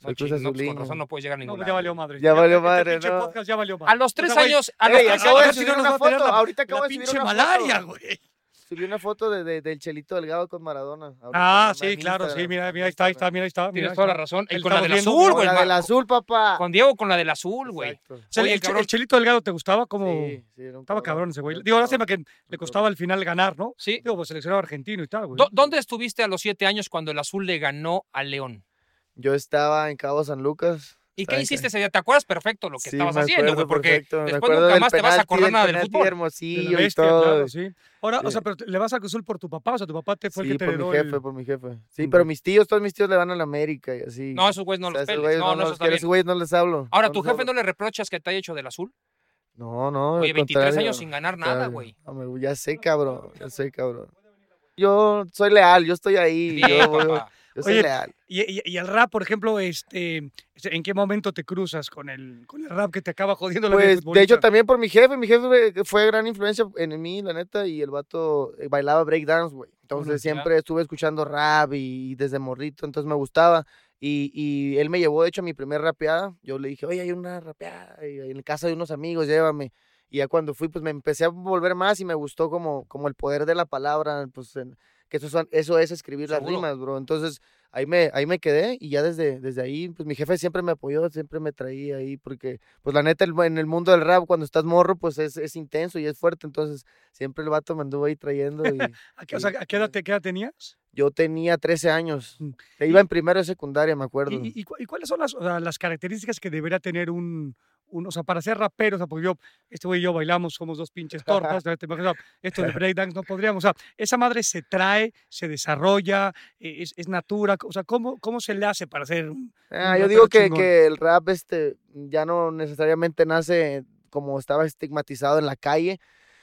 No, Cruz ching, no, pues, con razón no puedes llegar a No, ningún pues ya valió madre. Ya valió este madre, pinche no. podcast ya valió madre. A los tres O sea, güey, años, a los Ey, tres acabo de años, subir no una foto. la- Ahorita acabo La de subir pinche una malaria, foto. güey. Subí una foto de, de- del Chelito Delgado con Maradona. ahorita Ah, sí, claro, sí, mira, mira, ahí está, ahí está, mira, ahí está. mira, Tienes toda la razón. Y con la del azul, con güey. Con la del azul, papá. Con Diego con la del azul, güey. O sea, Oye, el, Chelito Delgado te gustaba como... Sí, sí, era un Estaba cabrón ese güey. Digo, lástima que le costaba al final ganar, ¿no? Sí. Digo, pues seleccionado argentino y tal, güey. ¿Dó- ¿Dónde estuviste a los siete años cuando el azul le ganó al León? Yo estaba en Cabo San Lucas. ¿Y qué en hiciste ese día? ¿Te acuerdas perfecto lo que Sí, estabas haciendo, güey? Porque perfecto, después nunca más te vas a acordar del nada del fútbol. De Hermosillo y bestia, todo. claro, sí. Ahora, o sea, pero le vas a Cruz Azul por tu papá, o sea, tu papá te fue el que te por mi jefe, el- por mi jefe. Sí, pero mis tíos, todos mis tíos le van a la América y así. No, esos güeyes no O sea, los peles. güeyes No, no, esos güeyes no les hablo. Ahora, no ¿tu jefe hablo. no le reprochas que te haya hecho del azul? No, no. Oye, al 23 contrario, años sin ganar nada, güey. Ya sé, cabrón. Ya sé, cabrón. Yo soy leal, yo estoy ahí. Bien, yo. Yo soy Oye, leal. Y, y- y el rap, por ejemplo, este, ¿en qué momento te cruzas con el, con el rap que te acaba jodiendo la vida Pues, de hecho, también por mi jefe. Mi jefe fue- gran influencia en mí, la neta, y el vato eh, bailaba breakdance, güey. Entonces, ya. siempre estuve escuchando rap y, desde morrito, entonces me gustaba. Y, y él me llevó, de hecho, a mi primer rapeada. Yo le dije, oye, hay una rapeada en casa de unos amigos, llévame. Y ya cuando fui, pues me empecé a volver más y me gustó como, como el poder de la palabra, pues en- que eso, son, eso es escribir las rimas, bro. Entonces, ahí me, ahí me quedé y ya desde, desde ahí, pues mi jefe siempre me apoyó, siempre me traía ahí, porque, pues la neta, el- en el mundo del rap, cuando estás morro, pues es, es intenso y es fuerte, entonces siempre el vato me anduvo ahí trayendo y [laughs] ¿A qué, o sea, ¿a qué edad, te- qué edad tenías? yo tenía 13 años, Mm. iba en primero de secundaria, me acuerdo. ¿Y, y- y cu- y cuáles son las, o sea, las características que debería tener un, un- o sea, para ser rapero? O sea, porque yo, este güey y yo bailamos, somos dos pinches tortas, [laughs] esto de [laughs] breakdance no podríamos, o sea, esa madre se trae, se desarrolla, eh, es, es natura, o sea, ¿cómo, ¿cómo se le hace para ser un- Ah, yo digo que, que el rap este, ya no necesariamente nace como estaba estigmatizado en la calle.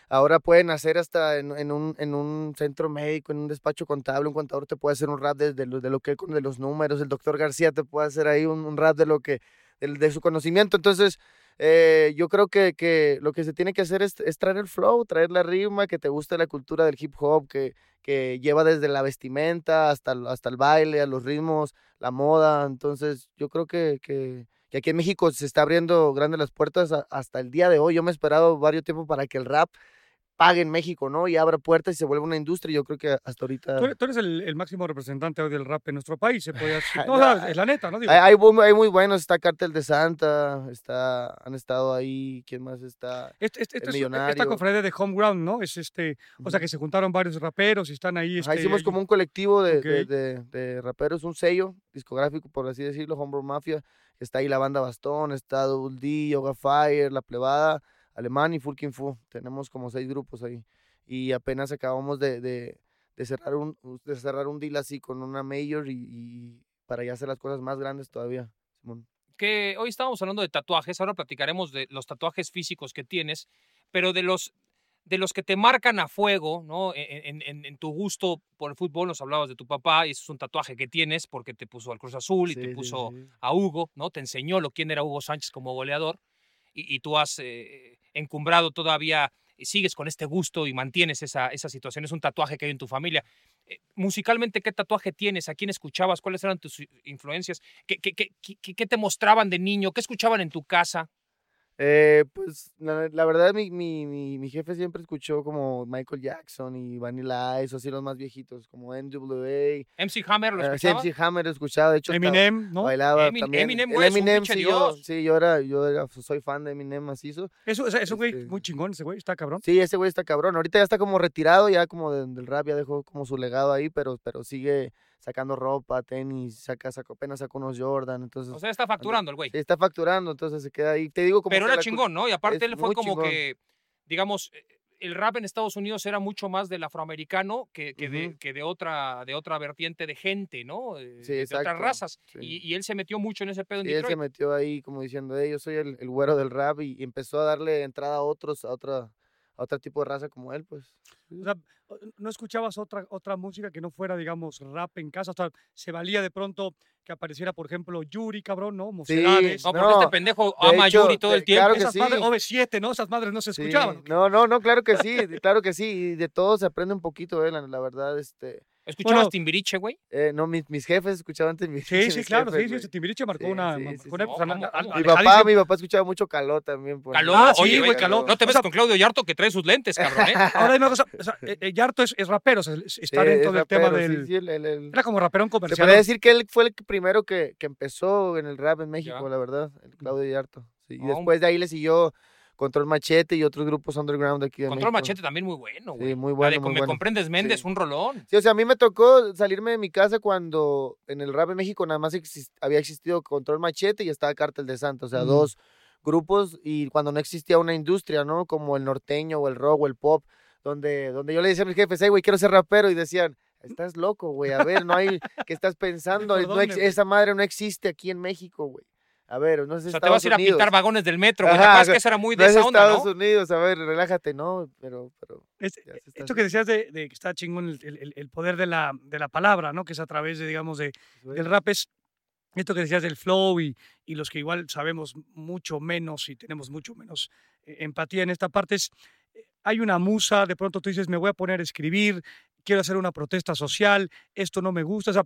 Ahora puede nacer hasta en, en un, en un centro médico, en un despacho contable. Un contador te puede hacer un rap de, de lo, de lo que de los números. El doctor García te puede hacer ahí un, un rap de lo que del- de, su conocimiento. Entonces, eh, yo creo que, que lo que se tiene que hacer es, traer el flow, traer la rima, que te guste la cultura del hip hop, que, que lleva desde la vestimenta hasta, hasta el baile, a los ritmos, la moda. Entonces, yo creo que, que, que aquí en México se está abriendo grandes las puertas hasta el día de hoy. Yo me he esperado varios tiempos para que el rap pague en México, ¿no? Y abra puertas y se vuelva una industria. Yo creo que hasta ahorita... Tú eres, tú eres el, el máximo representante hoy del rap en nuestro país, se podría decir. [laughs] No, es la neta, ¿no? Digo, Hay, muy buenos, está Cártel de Santa, está, han estado ahí, ¿quién más está? este- este- el este es- esta cofradía de Homeground, ¿no? Es este, o sea, que se juntaron varios raperos y están ahí. Ajá, Este, hicimos ahí- como un colectivo de, de- de- de raperos, un sello discográfico, por así decirlo, Homebrew Mafia. Está ahí la banda Bastón, está Double D, Yoga Fire, La Plebada, Alemán y Fulkin Fu. Tenemos como seis grupos ahí. Y apenas acabamos de, de- de cerrar, un, de cerrar un deal así con una mayor y, y para ya hacer las cosas más grandes todavía. Simón. que hoy estábamos hablando de tatuajes, ahora platicaremos de los tatuajes físicos que tienes, pero de los de los que te marcan a fuego, ¿no? En, en- en- tu gusto por el fútbol, nos hablabas de tu papá, y eso es un tatuaje que tienes porque te puso al Cruz Azul y Sí, te sí, puso sí. a Hugo, ¿no? Te enseñó lo quién era Hugo Sánchez como goleador, y, tú has eh, encumbrado todavía, y sigues con este gusto y mantienes esa, esa situación, es un tatuaje que hay en tu familia. Eh, musicalmente, ¿qué tatuaje tienes? ¿A quién escuchabas? ¿Cuáles eran tus influencias? ¿Qué, qué, qué, qué- qué te mostraban de niño? ¿Qué escuchaban en tu casa? Eh, pues la, la verdad mi, mi, mi, mi jefe siempre escuchó como Michael Jackson y Vanilla Ice, así los más viejitos, como NWA. MC Hammer lo eh, escuchaba. MC Hammer escuchaba, de hecho Eminem, ¿no? bailaba Emin- también. Eminem, El güey, es un Eminem, sí, yo, sí, yo era, yo era- soy fan de Eminem macizo. Eso, eso, eso, güey, Este- muy chingón ese güey, está cabrón. Sí, ese güey está cabrón. Ahorita ya está como retirado, ya como de- del rap, ya dejó como su legado ahí, pero, pero sigue sacando ropa, tenis, saca, sacó, apenas sacó unos Jordan, entonces O sea, está facturando el güey. sí, está facturando, entonces se queda ahí. Te digo como Pero que era chingón, ¿no? Y aparte él fue como chingón. que, digamos, eh, el rap en Estados Unidos era mucho más del afroamericano que, que, de, Ujú. que de, otra, de otra vertiente de gente, ¿no? Eh, Sí, de, otras razas. sí. Y, y él se metió mucho en ese pedo en Sí, él se Detroit. metió ahí como diciendo, "Ey, yo soy el, el güero del rap y, y empezó a darle entrada a otros, a otra, a otro tipo de raza como él, pues. O sea, no escuchabas otra, otra música que no fuera, digamos, rap en casa. O sea, se valía de pronto que apareciera, por ejemplo, Yuri, cabrón, ¿no? Mocedades. No, porque No, este pendejo de ama a hecho, Yuri todo de- el tiempo. claro que Esas sí. madres, OV7, ¿no? Esas madres no se escuchaban. No, no, no, claro que sí, de- claro que sí, y de todo se aprende un poquito, eh, la, la verdad, este, ¿Escuchabas Bueno, Timbiriche, güey? Eh, no, mis, mis jefes escuchaban Timbiriche. Sí, sí, claro, jefes, sí, sí, Timbiriche marcó Sí, una, sí, Mi papá, mi papá escuchaba mucho Caló también. por Caló, Ah, oye, sí, güey, Caló. No te O ves sea- con Claudio Yarto que trae sus lentes, cabrón, ¿eh? [laughs] Ahora dime una cosa, o sea, eh, eh, Yarto es, es rapero, o sea, es- está Sí, dentro es del tema rapero, del... sí, el- el- el- Era como raperón Se comercial. podría ¿no? decir que él fue el que primero que, que empezó en el rap en México, Ya. la verdad, el Claudio Yarto. Sí, Y después de ahí le siguió Control Machete y otros grupos underground de aquí de Control México. Machete también muy bueno, güey. Sí, muy bueno, de muy Me bueno. comprendes Méndez, Sí. un rolón. Sí, o sea, a mí me tocó salirme de mi casa cuando en el rap en México nada más había existido Control Machete y estaba Cártel de Santa, o sea, Mm. dos grupos y cuando no existía una industria, ¿no? Como el norteño o el rock o el pop, donde, donde yo le decía a mis jefes, hey, güey, quiero ser rapero y decían, estás loco, güey, a ver, no hay, ¿qué estás pensando? [laughs] ¿Por No esa madre no existe aquí en México, güey. A ver, no es O sea, te Estados vas a ir a pintar vagones del metro, güey. ¿Te Ajá, acuerdas o que eso era muy no de es esa onda, Estados no? Unidos, a ver, relájate, no, pero, pero Es- esto que decías de, de que está chingón el, el- el poder de la, de la palabra, ¿no? Que es a través de, digamos, de, haciendo. del rap es esto que decías del flow y, y los que igual sabemos mucho menos y tenemos mucho menos eh, empatía en esta parte es, eh, hay una musa, de pronto tú dices, me voy a poner a escribir, quiero hacer una protesta social, esto no me gusta, o sea,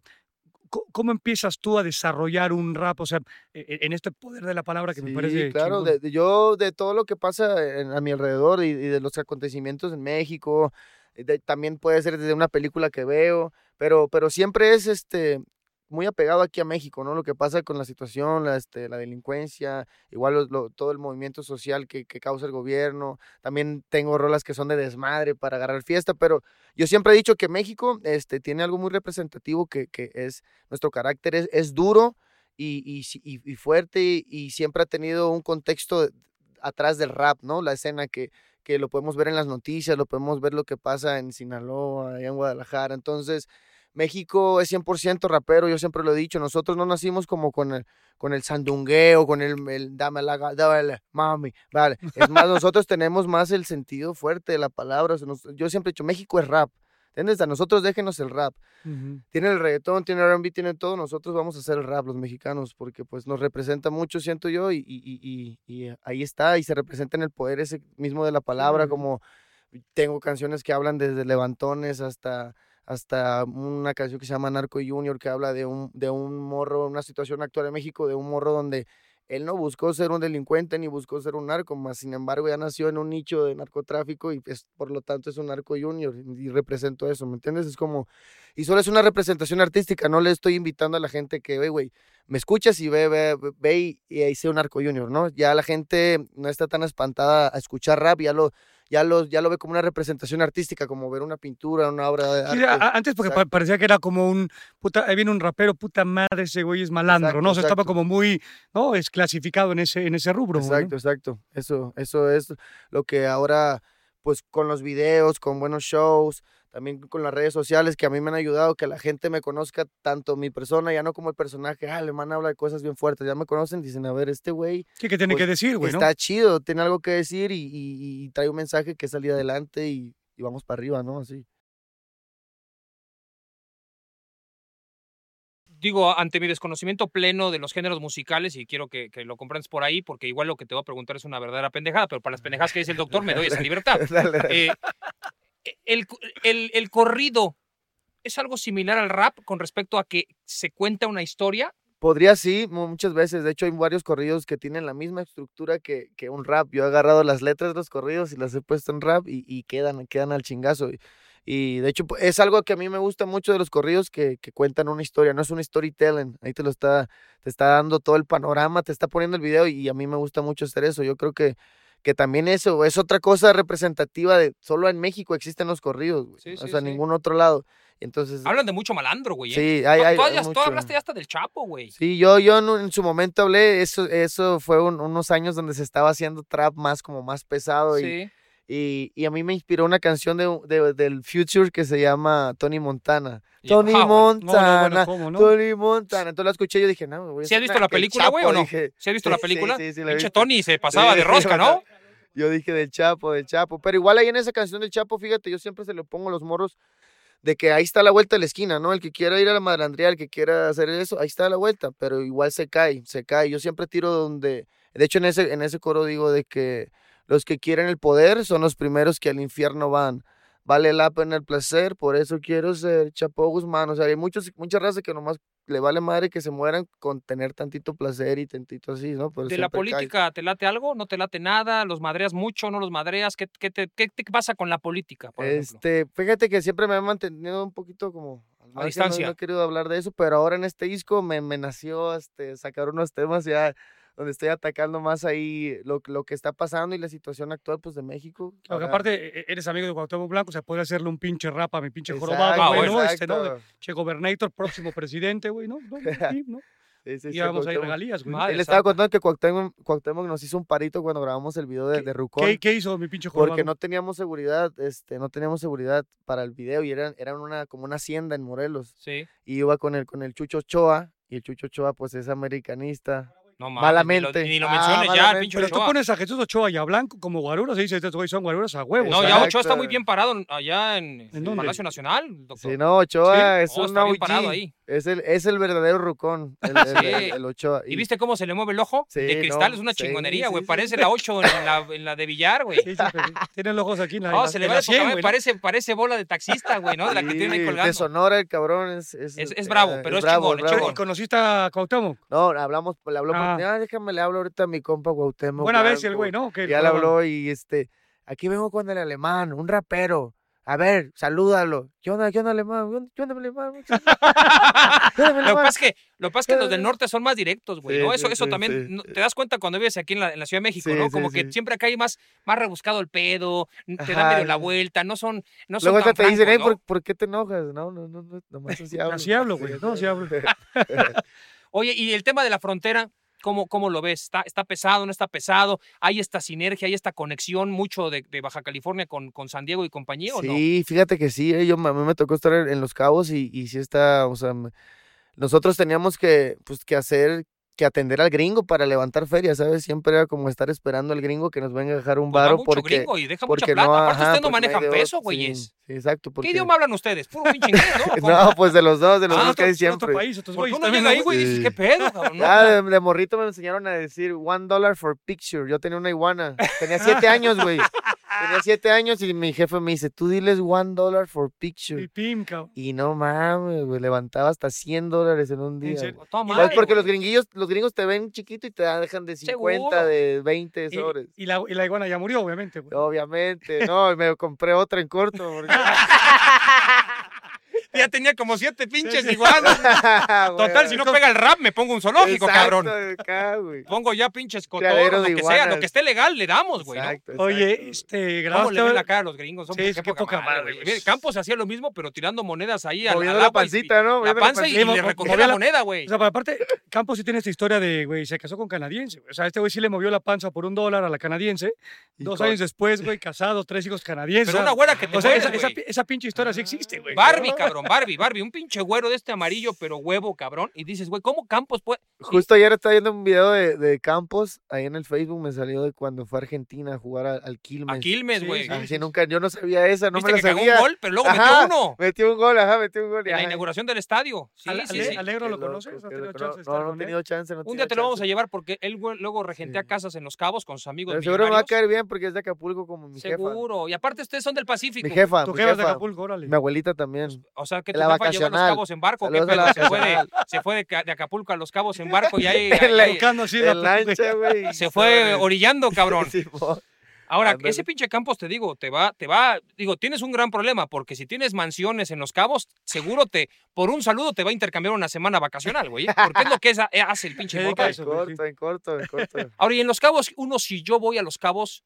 ¿cómo empiezas tú a desarrollar un rap? O sea, e- e- en este poder de la palabra que me parece claro, de, de- yo de todo lo que pasa en- a mi alrededor y, y de los acontecimientos en México, eh, de- también puede ser desde una película que veo, pero, pero siempre es este muy apegado aquí a México, ¿no? Lo que pasa con la situación, la, este, la delincuencia, igual todo el movimiento social que, causa el gobierno. También tengo rolas que son de desmadre para agarrar fiesta, pero yo siempre he dicho que México este, tiene algo muy representativo que, que es nuestro carácter es, es duro y, y, y- fuerte y, siempre ha tenido un contexto atrás del rap, ¿no? La escena que, que lo podemos ver en las noticias, lo podemos ver lo que pasa en Sinaloa, allá en Guadalajara. Entonces, México es 100% rapero, yo siempre lo he dicho, nosotros no nacimos como con el, con el sandungueo, con el, el dame la, dame mami, vale. Es más, nosotros tenemos más el sentido fuerte de la palabra. o sea, nos- yo siempre he dicho, México es rap. ¿Entiendes? A nosotros déjenos el rap Ujú. tiene el reggaetón, tiene el R&B, tiene todo, nosotros vamos a hacer el rap, los mexicanos, porque pues nos representa mucho, siento yo, y, y, y, y- ahí está, y se representa en el poder ese mismo de la palabra, como tengo canciones que hablan desde levantones hasta hasta una canción que se llama Narco Junior, que habla de un, de un morro, una situación actual en México, de un morro donde él no buscó ser un delincuente ni buscó ser un narco, más sin embargo ya nació en un nicho de narcotráfico y pues, por lo tanto es un narco junior y represento eso, ¿me entiendes? Es como, y solo es una representación artística, no le estoy invitando a la gente que, "Oye, güey, me escuchas y ve, ve, ve- ve y, y ahí sea un narco junior, ¿no? Ya la gente no está tan espantada a escuchar rap, ya lo, ya lo, ya lo ve como una representación artística, como ver una pintura, una obra de arte. antes porque pa- Exacto. parecía que era como un, puta, ahí viene un rapero, puta madre, ese güey es malandro, Exacto, ¿no? O sea, estaba exacto. como muy, ¿no? Es clasificado en ese, en ese rubro, güey, ¿no? Exacto, exacto. Eso, eso es lo que ahora, pues con los videos, con buenos shows, también con las redes sociales que a mí me han ayudado, que la gente me conozca tanto mi persona, ya no como el personaje, ah, el man habla de cosas bien fuertes, ya me conocen, dicen, a ver, este güey Sí, que tiene Pues, que decir, güey, ¿no? está chido, tiene algo que decir y, y- y trae un mensaje que es salir adelante y, y vamos para arriba, ¿no? Así. digo, ante mi desconocimiento pleno de los géneros musicales, y quiero que, que lo comprendas por ahí, porque igual lo que te voy a preguntar es una verdadera pendejada, pero para las pendejadas que dice el doctor me doy esa [laughs] libertad. Dale, dale. Eh, el, el- el corrido es algo similar al rap con respecto a que se cuenta una historia. Podría sí, mu- muchas veces. De hecho, hay varios corridos que tienen la misma estructura que, que un rap. Yo he agarrado las letras de los corridos y las he puesto en rap y, y quedan, quedan al chingazo. Y, y, de hecho, es algo que a mí me gusta mucho de los corridos que, que cuentan una historia. No es un storytelling. Ahí te lo está, te está dando todo el panorama, te está poniendo el video y a mí me gusta mucho hacer eso. Yo creo que, que también eso es otra cosa representativa de solo en México existen los corridos, güey. Sí, o sí, sea, sí. ningún otro lado. Entonces, Hablan de mucho malandro, güey. ¿eh? sí, hay, Tú- hay, tú, hay hayas- tú mucho. hablaste ya hasta del Chapo, güey. Sí, yo, yo en, su momento hablé, eso, eso fue un- unos años donde se estaba haciendo trap más como más pesado y, Sí. y, y a mí me inspiró una canción de, del Future que se llama Tony Montana. Tony ah, bueno. No, no, bueno, Montana, ¿cómo, no? Tony Montana. Entonces la escuché y yo dije, no, a ¿Sí has visto la el película, güey, o Chapo", no? dije. ¿Sí has visto la Sí, sí, película? sí, sí, la he Pinche. Tony se pasaba de rosca, ¿no? Yo dije del Chapo, del Chapo. Pero igual ahí en esa canción del Chapo, fíjate, yo siempre se le pongo los morros de que ahí está la vuelta de la esquina, ¿no? El que quiera ir a la malandría, el que quiera hacer eso, ahí está la vuelta, pero igual se cae, se cae. Yo siempre tiro donde, de hecho en ese, en ese coro digo de que los que quieren el poder son los primeros que al infierno van. vale la pena el placer, por eso quiero ser Chapo Guzmán. O sea, hay muchos, muchas razas que nomás le vale madre que se mueran con tener tantito placer y tantito así, ¿no? Pero ¿De la cae. política te late algo? ¿No te late nada? ¿Los madreas mucho? ¿No los madreas? ¿Qué, qué, te, qué te pasa con la política, por ejemplo? Este, fíjate que siempre me he mantenido un poquito como no- distancia. No, he querido hablar de eso, pero ahora en este disco me, me nació este, sacar unos temas ya donde estoy atacando más ahí lo, lo que está pasando y la situación actual pues de México. Porque aparte e- eres amigo de Cuauhtémoc Blanco, o sea, puede hacerle un pinche rap a mi pinche jorobado, güey, bueno, ¿no? Este, ¿no? De-. Che, gobernator, próximo presidente, güey, ¿no? no, [laughs] sí, ¿no? Sí, sí, Y vamos a ir regalías, güey. Madre Él estaba contando que Cuauhtémoc, Cuauhtémoc nos hizo un parito cuando grabamos el video de, ¿Qué- de Rucón. ¿Qué, ¿Qué hizo mi pinche jorobado? Porque no teníamos seguridad, este, no teníamos seguridad para el video y eran, eran una, como una hacienda en Morelos. Sí. Y iba con el, con el Chucho Ochoa, y el Chucho Ochoa pues es americanista. No mames, Malamente. Ni lo, ni lo Ah, menciones ya, malamente. pinche Pero tú pones a Jesús Ochoa y a Blanco como guaruras y dices, estos güey son guaruras a huevos. No, o sea, ya Exacto. Ochoa está muy bien parado allá en, ¿En el? Palacio Nacional, doctor. Sí, no, Ochoa es No, un está bien OG. parado ahí. Es el, es el verdadero Rucón, el, el- Sí. el- el Ochoa. ¿Y viste cómo se le mueve el ojo? Sí, de cristal, no, es una sí, chingonería, sí, güey. sí. Parece la 8 en la, en la de billar, güey. Sí, sí, sí. Los ojos aquí en la, en No, la- se le en va la de poca 100, madre, güey, ¿no? parece, parece bola de taxista, güey, ¿no? De la que tiene ahí Sí, colgando. De Sonora, el cabrón es... Es, Es- es bravo, eh, pero es bravo, chingón, es bravo. ¿Y conociste a Cuauhtémoc? No, hablamos, le habló, por- Ah. ah, déjame, le hablo ahorita a mi compa Cuauhtémoc. Buena vez el Blanco". güey, ¿no? Que Ya le habló y este, aquí vengo con el alemán, un rapero. A ver, salúdalo. ¿Qué onda, qué onda, alemán? ¿Qué onda, alemán? ¿Qué onda, Lo que pasa es que, lo pasa es que los del norte son más directos, güey, Sí, ¿no? Eso, sí, eso sí, también, no- te das cuenta cuando vives aquí en la, en la Ciudad de México, ¿no? Como que siempre acá hay más, más rebuscado el pedo, te dan Ajá, medio la vuelta, no son, no son Luego tan te dicen, francos, "Ey, ¿no? ¿por, por qué te enojas? No, no, no, no nomás así hablo. [laughs] Así hablo, güey, no, así hablo. [laughs] [laughs] Oye, y el tema de la frontera, ¿cómo, cómo lo ves? ¿Está, ¿Está pesado, no está pesado? ¿Hay esta sinergia, hay esta conexión mucho de, de Baja California con, con San Diego y compañía o? Sí, fíjate que sí, eh, yo, mí me tocó estar en, Los Cabos y, y sí está, o sea, me- nosotros teníamos que, pues, que hacer, que atender al gringo para levantar feria, ¿sabes? Siempre era como estar esperando al gringo que nos venga a dejar un Pues varo mucho porque... gringo y deja mucha porque plata. no, Aparte, ajá, ustedes no manejan de peso, güeyes. Sí, sí, exacto. ¿Qué Porque... idioma hablan ustedes? ¿Puro pinche [laughs] inglés, no? [laughs] No, pues de los dos, de los Ah, dos que hay siempre. país, otros Porque güeyes uno llega ¿no? ahí, güey, y dices. [laughs] ¿qué pedo, cabrón? No, Ya de, de morrito me enseñaron a decir one dollar for picture. Yo tenía una iguana. Tenía siete años, güey. Tenía siete años y mi jefe me dice, tú diles one dollar for picture. Y pim, cabrón. Y no mames, güey, levantaba hasta 100 dólares en un día. ¿Sabes? Porque los gringuillos, los gringos te ven chiquito y te dejan de 50, Seguro. de 20 Y, sobres. y la, y la iguana ya murió, obviamente, güey. Obviamente, no, me compré otra en corto. porque- [laughs] [laughs] Ya tenía como siete pinches iguanas. [laughs] Total, si no pega el rap, me pongo un zoológico, exacto, cabrón. acá. Pongo ya pinches cotorros, lo que sea, lo que esté legal, le damos, güey, ¿no? Exacto, Oye, este, ¿Cómo grabaste... le ven la cara a los gringos? Son Sí, es que poca madre, güey. güey. Campos hacía lo mismo, pero tirando monedas ahí Moviendo la y- pancita, ¿no? La Moviendo panza y, y le recogía la la- moneda, güey. O sea, pero aparte, Campos sí tiene esta historia de, güey, se casó con canadiense. O sea, este güey sí le movió la panza por un dólar a la canadiense. Dos años después, güey, casado, tres hijos canadienses. Pero una güera que te O sea, esa pinche historia sí existe, güey. Barbie, cabrón, Barbie, Barbie, un pinche güero de este amarillo, pero huevo, cabrón. Y dices, güey, ¿cómo Campos puede...? Justo ayer estaba viendo un video de, de Campos, ahí en el Facebook me salió de cuando fue a Argentina a jugar al, al Quilmes. A Quilmes, güey. sí, sí, nunca, yo no sabía esa, no ¿Viste me la que cagó sabía. un gol, pero luego Ajá, metió uno? Metió un gol, ajá, metió un gol. En la ajá. inauguración del estadio. Sí, Ale- sí, Ale- sí. Alegro lo conoces, ¿has qué tenido loco. chance de No, estar no, no he tenido chance. No Un día te lo vamos a llevar porque él luego regentea Sí. casas en Los Cabos con sus amigos Pero seguro me va a caer bien porque es de Acapulco como mi jefa. Seguro. Y aparte ustedes son del Pacífico. Mi jefa, Tu jefa es de. Acapulco, órale. Mi abuelita también. O sea, que tu La a Los. Cabos en barco. ¿Qué pedo? Se fue, de, vacacional. se fue de, Ca- de Acapulco a Los Cabos en barco y ahí, En En se fue orillando, [laughs] cabrón. Ahora, ese pinche Campos, te digo, te va, te va, digo, tienes un gran problema, porque si tienes mansiones en Los Cabos, seguro te, por un saludo te va a intercambiar una semana vacacional, güey. ¿eh? Porque es lo que eh, hace el pinche [laughs] sí. corto, en corto, en corto. Ahora, y en Los Cabos, uno, si yo voy a Los Cabos,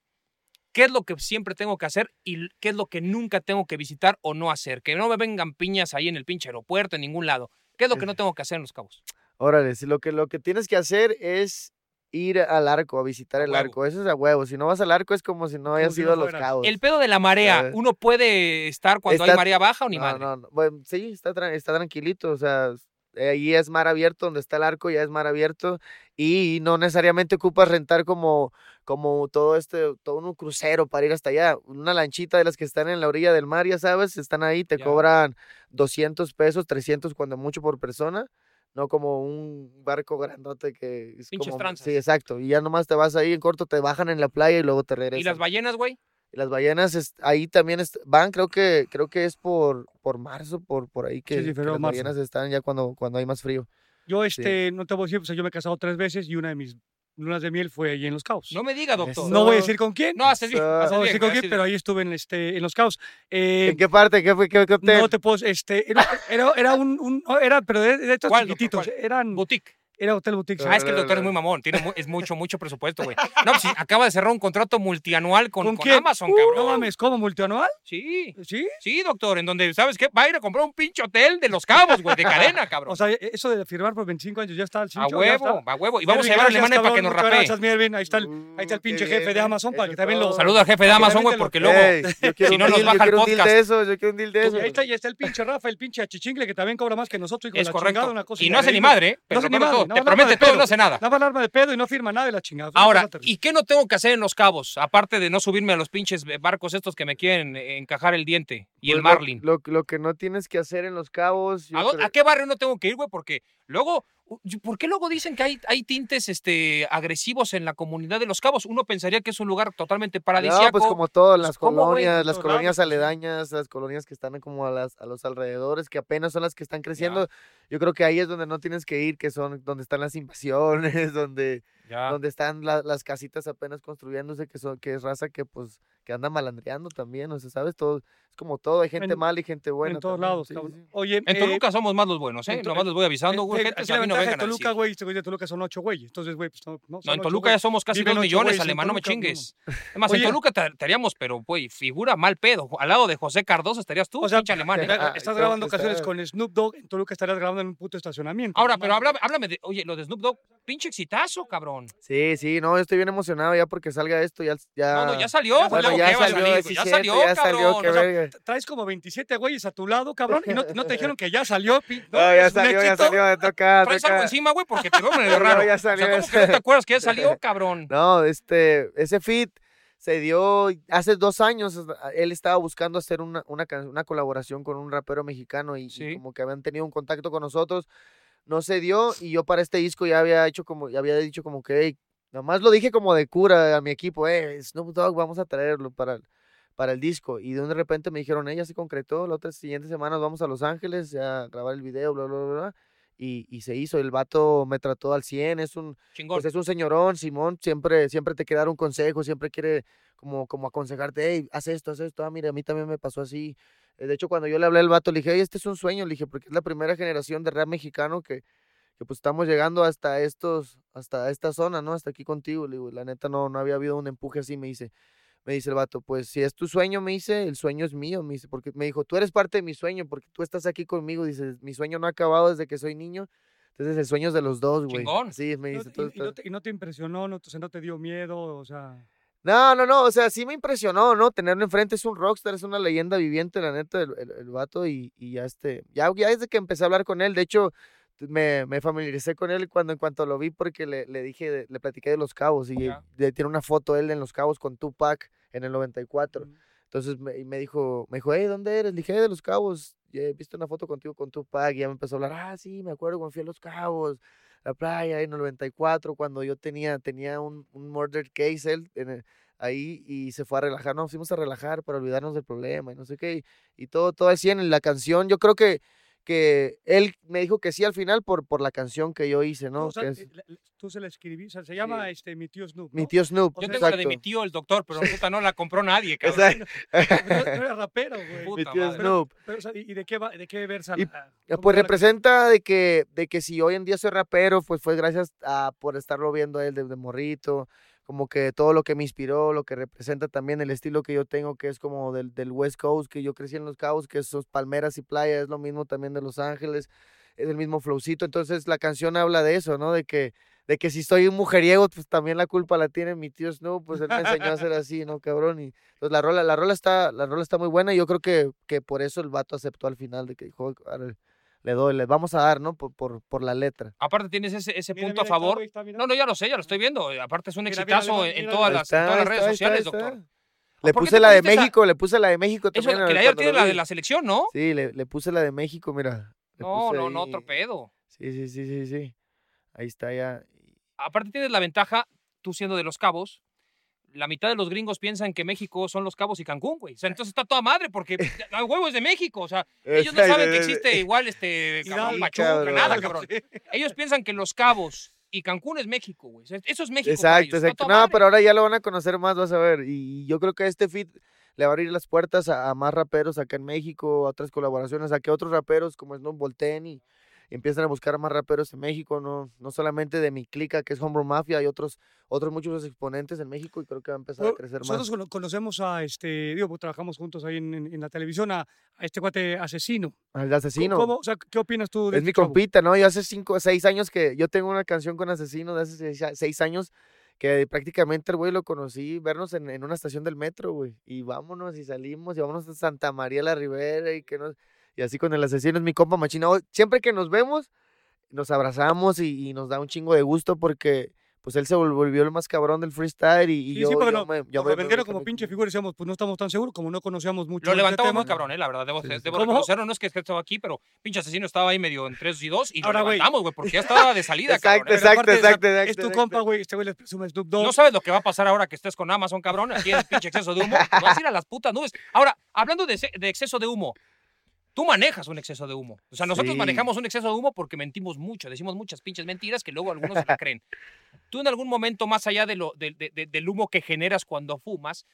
¿qué es lo que siempre tengo que hacer y qué es lo que nunca tengo que visitar o no hacer? Que no me vengan piñas ahí en el pinche aeropuerto, en ningún lado. ¿Qué es lo que no [laughs] tengo que hacer en Los Cabos? Órale, si lo que, lo que tienes que hacer es ir al arco, a visitar el huevo. arco. Eso es a huevo. Si no vas al arco es como si no hayas ido a los cabos. El pedo de la marea, ¿uno puede estar cuando hay marea baja o ni no, madre? no, no. Bueno, sí, está, tra- está tranquilito. O sea, ahí es mar abierto, donde está el arco ya es mar abierto. Y no necesariamente ocupas rentar como, como todo este, todo un crucero para ir hasta allá. Una lanchita de las que están en la orilla del mar, ya sabes, están ahí, te cobran 200 pesos, 300 cuando mucho por persona. No como un barco grandote que es Pinches como... tranzas. Sí, exacto. Y ya nomás te vas ahí en corto, te bajan en la playa y luego te regresan. ¿Y las ballenas, güey? Las ballenas ahí también van, creo que creo que es por por marzo, por por ahí que, sí, que febrero, las marzo. ballenas están ya cuando cuando hay más frío. Yo, este, no te voy a decir, pues yo me he casado tres veces y una de mis lunas de miel fue allí en Los Cabos. No me diga, doctor. No voy a decir con quién. No, haces bien. No, haces No voy a bien, decir con quién, haces pero bien. ahí estuve en, este, en Los Cabos. Eh, ¿En qué parte? ¿Qué fue qué, qué hotel? no te puedo, este, era, era, era un, era, pero de, de estos ¿Cuál, doctor, chiquititos, cuál? eran, Boutique. Era Hotel Boutique. Ah, es que el doctor es muy [laughs] mamón. Tiene mu- es mucho, mucho presupuesto, güey. No, pues sí, acaba de cerrar un contrato multianual con, ¿Con con quién? Amazon, Uh, cabrón. No mames, ¿cómo? ¿Multianual? Sí. ¿Sí? Sí, doctor, en donde, ¿sabes qué? Va a ir a comprar un pinche hotel de los cabos, güey, de cadena, [laughs] cabrón. O sea, e- eso de firmar por 25 años ya está al a cincho, ya huevo, a huevo. Y vamos a Melvin, llevar a gracias, Alemania para que cabrón, nos muchas rapee. Gracias, Melvin. Ahí está el, Uh, ahí está el qué pinche jefe de. Amazon para Eso que también lo... todo. Al jefe de Amazon, güey, porque luego... Ey, yo [laughs] quiero si un no nos deal, baja el quiero un deal podcast. de eso, yo quiero un deal de eso. Y ahí está, y está el pinche Rafa, el pinche achichingle, que también cobra más que nosotros. hijo de Es la correcto. chingada, una cosa Y no hace ni increíble. madre. Pero No hace lo ni peor de madre, todo, no, te promete todo y no hace nada. Nada más alarma de pedo y no firma nada de la chingada. Ahora. ¿y qué no tengo que hacer en los cabos? Aparte de no subirme a los pinches barcos estos que me quieren encajar el diente y el Pues marlin. Lo, lo que no tienes que hacer en los cabos. ¿A, dó- creo- a qué barrio no tengo que ir, güey? Porque luego, ¿por qué luego dicen que hay, hay tintes este, agresivos en la comunidad de Los Cabos? Uno pensaría que es un lugar totalmente paradisíaco. No, pues como todas Pues, las ¿cómo, güey? colonias, En las colonias lados, pues, aledañas, las colonias que están como a, las, a los alrededores, que apenas son las que están creciendo. Yo creo que ahí es donde no tienes que ir, que son donde están las invasiones, [laughs] donde, Ya. donde están la- las casitas apenas construyéndose, que son, que es raza que pues que anda malandreando también, o sea, sabes, todo, es como todo, hay gente En- mala y gente buena. en todos también, lados, sí, cabrón. sí. Oye, En eh, Toluca somos más los buenos, ¿eh? en Nomás les voy avisando, eh, güey. eh, Gente, la no vengan a Toluca, güey, de Toluca son ocho güeyes. Entonces, güey, pues no, no, No, en ocho Toluca ya somos casi dos millones, en alemán, no me chingues. Es más, en. Toluca te, te haríamos, pero, güey, figura mal pedo. Al lado de José Cardoso estarías tú, O sea, pinche alemán. ¿eh? Ah, Estás está- grabando canciones con Snoop Dogg, en Toluca estarías grabando en un puto estacionamiento. Ahora, no pero háblame, háblame de, oye, lo de Snoop Dogg, pinche exitazo, cabrón. Sí, sí, no, yo estoy bien emocionado ya porque salga esto, ya, ya, No, no, ya salió, Ya pues, bueno, ya ¿qué va a salió, sí? Ya salió, ya salió, cabrón. O sea. Traes como 27 güeyes a tu lado, cabrón, y no, no te dijeron que ya salió. pi- [laughs] no, Ah, ya salió, ya salió, toca, Traes algo encima, güey, porque te veo [laughs] medio No, raro. ya O sea, salió, ¿cómo ya que no te acuerdas que ya [laughs] salió, cabrón? No, este, ese fit se dio hace dos años. Él estaba buscando hacer una, una, una colaboración con un rapero mexicano y, como que habían tenido un contacto con nosotros. No se dio y yo para este disco ya había hecho como, ya había dicho como que, "Hey", nomás lo dije como de cura a mi equipo, eh, Snoop Dogg, vamos a traerlo para, el- para el disco. Y de un de repente me dijeron, ella se concretó, la otra siguiente semana vamos a Los Ángeles a grabar el video, bla, bla, bla, bla. Y, y se hizo, el vato me trató al 100, es un, Chingón. pues es un señorón, Simón, siempre, siempre te quiere dar un consejo, siempre quiere como, como aconsejarte, hey, haz esto, haz esto, ah, mira, a mí también me pasó así. Eh, De hecho, cuando yo le hablé al vato, le dije, "Oye, este es un sueño, le dije, porque es la primera generación de rap mexicano que, que pues estamos llegando hasta estos, hasta esta zona, ¿no? Hasta aquí contigo, le digo, la neta no, no había habido un empuje así, me dice, me dice el vato, pues si es tu sueño, me dice, el sueño es mío, me dice, porque me dijo, tú eres parte de mi sueño, porque tú estás aquí conmigo, dice, mi sueño no ha acabado desde que soy niño, entonces el sueño es de los dos, güey. Sí, me No, dice, y- "todo y, está- no te, y no te impresionó, no, o sea, no te dio miedo, o sea... no, no, no, o sea, sí me impresionó, ¿no? Tenerlo enfrente, es un rockstar, es una leyenda viviente, la neta, el, el, el vato, y, y ya este, ya, ya desde que empecé a hablar con él, de hecho, me, me familiaricé con él cuando en cuanto lo vi porque le, le dije, le platiqué de Los Cabos, y tiene una foto él en Los Cabos con Tupac en el 94, Mm. entonces me, me dijo, me dijo, hey, ¿dónde eres? Le dije, "Eh, de Los Cabos, y he visto una foto contigo con Tupac, y ya me empezó a hablar, ah, sí, me acuerdo cuando fui a Los Cabos, la playa, en el 94, cuando yo tenía, tenía un, un murder case él, en el- ahí y se fue a relajar, nos fuimos a relajar para olvidarnos del problema y no sé qué, y, y todo, todo así en la canción, yo creo que, que él me dijo que sí al final por, por la canción que yo hice, ¿no? O sea, Que es eh, la- tú se la escribí, o sea, se llama este, mi tío Snoop, mi ¿no? tío Snoop, O Yo sea, tengo la de exacto. mi tío, el doctor, pero puta, no la compró nadie, cabrón. Exacto. [laughs] No, no era rapero, güey. Puta mi tío madre. Snoop. Pero, o sea, ¿y de qué va, de qué versa? Y, la- Eh, Pues va la representa de que, de que si hoy en día soy rapero, pues fue gracias a por estarlo viendo a él desde morrito, como que todo lo que me inspiró, lo que representa también el estilo que yo tengo, que es como del, del West Coast, que yo crecí en Los Cabos, que esos palmeras y playas, es lo mismo también de Los Ángeles, es el mismo flowcito, entonces la canción habla de eso, ¿no? De que, de que si soy un mujeriego, pues también la culpa la tiene mi tío Snoop, pues él me enseñó a ser [laughs] así, ¿no, cabrón? Y pues la rola, la rola está, la rola está muy buena y yo creo que, que por eso el vato aceptó al final, de que dijo, "Arre, le doy, le vamos a dar, ¿no? Por, por, por la letra. Aparte tienes ese, ese Mira, punto mira, a favor. está. No, no, ya lo sé, ya lo estoy viendo. Aparte es un Mira, exitazo mira, en, en mira, todas las, Está, en todas las redes está, sociales, doctor. está. Le ¿Por qué puse la de México, le puse la de México Eso, también. que a- ayer tiene la de la selección, ¿no? Sí, le, le puse la de México, mira. le No, puse no, no, otro pedo. Sí, sí, sí, sí, sí. Ahí está ya. Aparte tienes la ventaja, tú siendo de Los Cabos, la mitad de los gringos piensan que México son los Cabos y Cancún, güey. O sea, entonces está toda madre porque hay huevos de México. O sea, [laughs] ellos no saben que existe igual este [laughs] cabrón, Pachuca, nada, [laughs] cabrón. Ellos piensan que los Cabos y Cancún es México, güey. Eso es México. Exacto, exacto. No, pero ahora ya lo van a conocer más, vas a ver. Y yo creo que este fit le va a abrir las puertas a, más raperos acá en México, a otras colaboraciones, a que otros raperos como Snoop Volten y empiezan a buscar más raperos en México, no, no solamente de mi clica que es Homebrew Mafia, hay otros, otros muchos exponentes en México y creo que va a empezar a crecer más. Nosotros conocemos a este, digo, pues, trabajamos juntos ahí en, en, la televisión, a, este cuate asesino. Al asesino. ¿Cómo, o sea, ¿Qué opinas tú de Es mi compita, ¿no? Yo hace cinco, seis años que yo tengo una canción con asesino de hace seis, años que prácticamente el güey lo conocí, vernos en, en, una estación del metro, güey, y vámonos y salimos y vámonos a Santa María la Ribera y que nos... Y así con el asesino es mi compa machina. Siempre que nos vemos, nos abrazamos y, nos da un chingo de gusto porque pues él se volvió el más cabrón del freestyle y, yo, sí, yo, me, yo me, vendieron como pinche figura y decíamos, pues no estamos tan seguros, como no conocíamos mucho. Lo levantamos muy cabrón, eh, la verdad, debo, debo reconocerlo, no es que estaba aquí, pero pinche asesino estaba ahí medio en 3 y 2 y Ahora, lo levantamos, güey, porque ya estaba de [laughs] salida, exacto, cabrón. Exacto, exacto, exacto, Es tu compa, güey, este güey le presume Snoop Dogg. No sabes lo que va a pasar ahora que estés con Amazon, cabrón, aquí en el pinche exceso de humo, vas a ir a las putas nubes. Ahora, hablando de, de exceso de humo, Tú manejas un exceso de humo. O sea, nosotros manejamos un exceso de humo porque mentimos mucho, decimos muchas pinches mentiras que luego algunos se la creen. Tú en algún momento, más allá de lo, del humo que generas cuando fumas,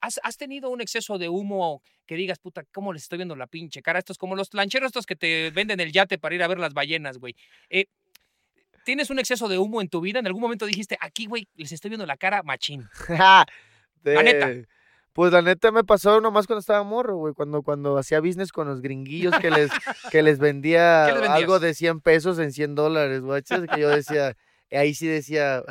¿has, ¿has, tenido un exceso de humo que digas, puta, ¿cómo les estoy viendo la pinche cara? Estos como los lancheros estos que te venden el yate para ir a ver las ballenas, güey. Eh, ¿Tienes un exceso de humo en tu vida? ¿En algún momento dijiste, aquí, güey, les estoy viendo la cara machín? [laughs] la neta. Pues la neta me pasó nomás cuando estaba morro, güey, cuando, cuando hacía business con los gringuillos que les, que les [laughs] vendía algo de 100 pesos en 100 dólares, güey, que yo decía, ahí sí decía,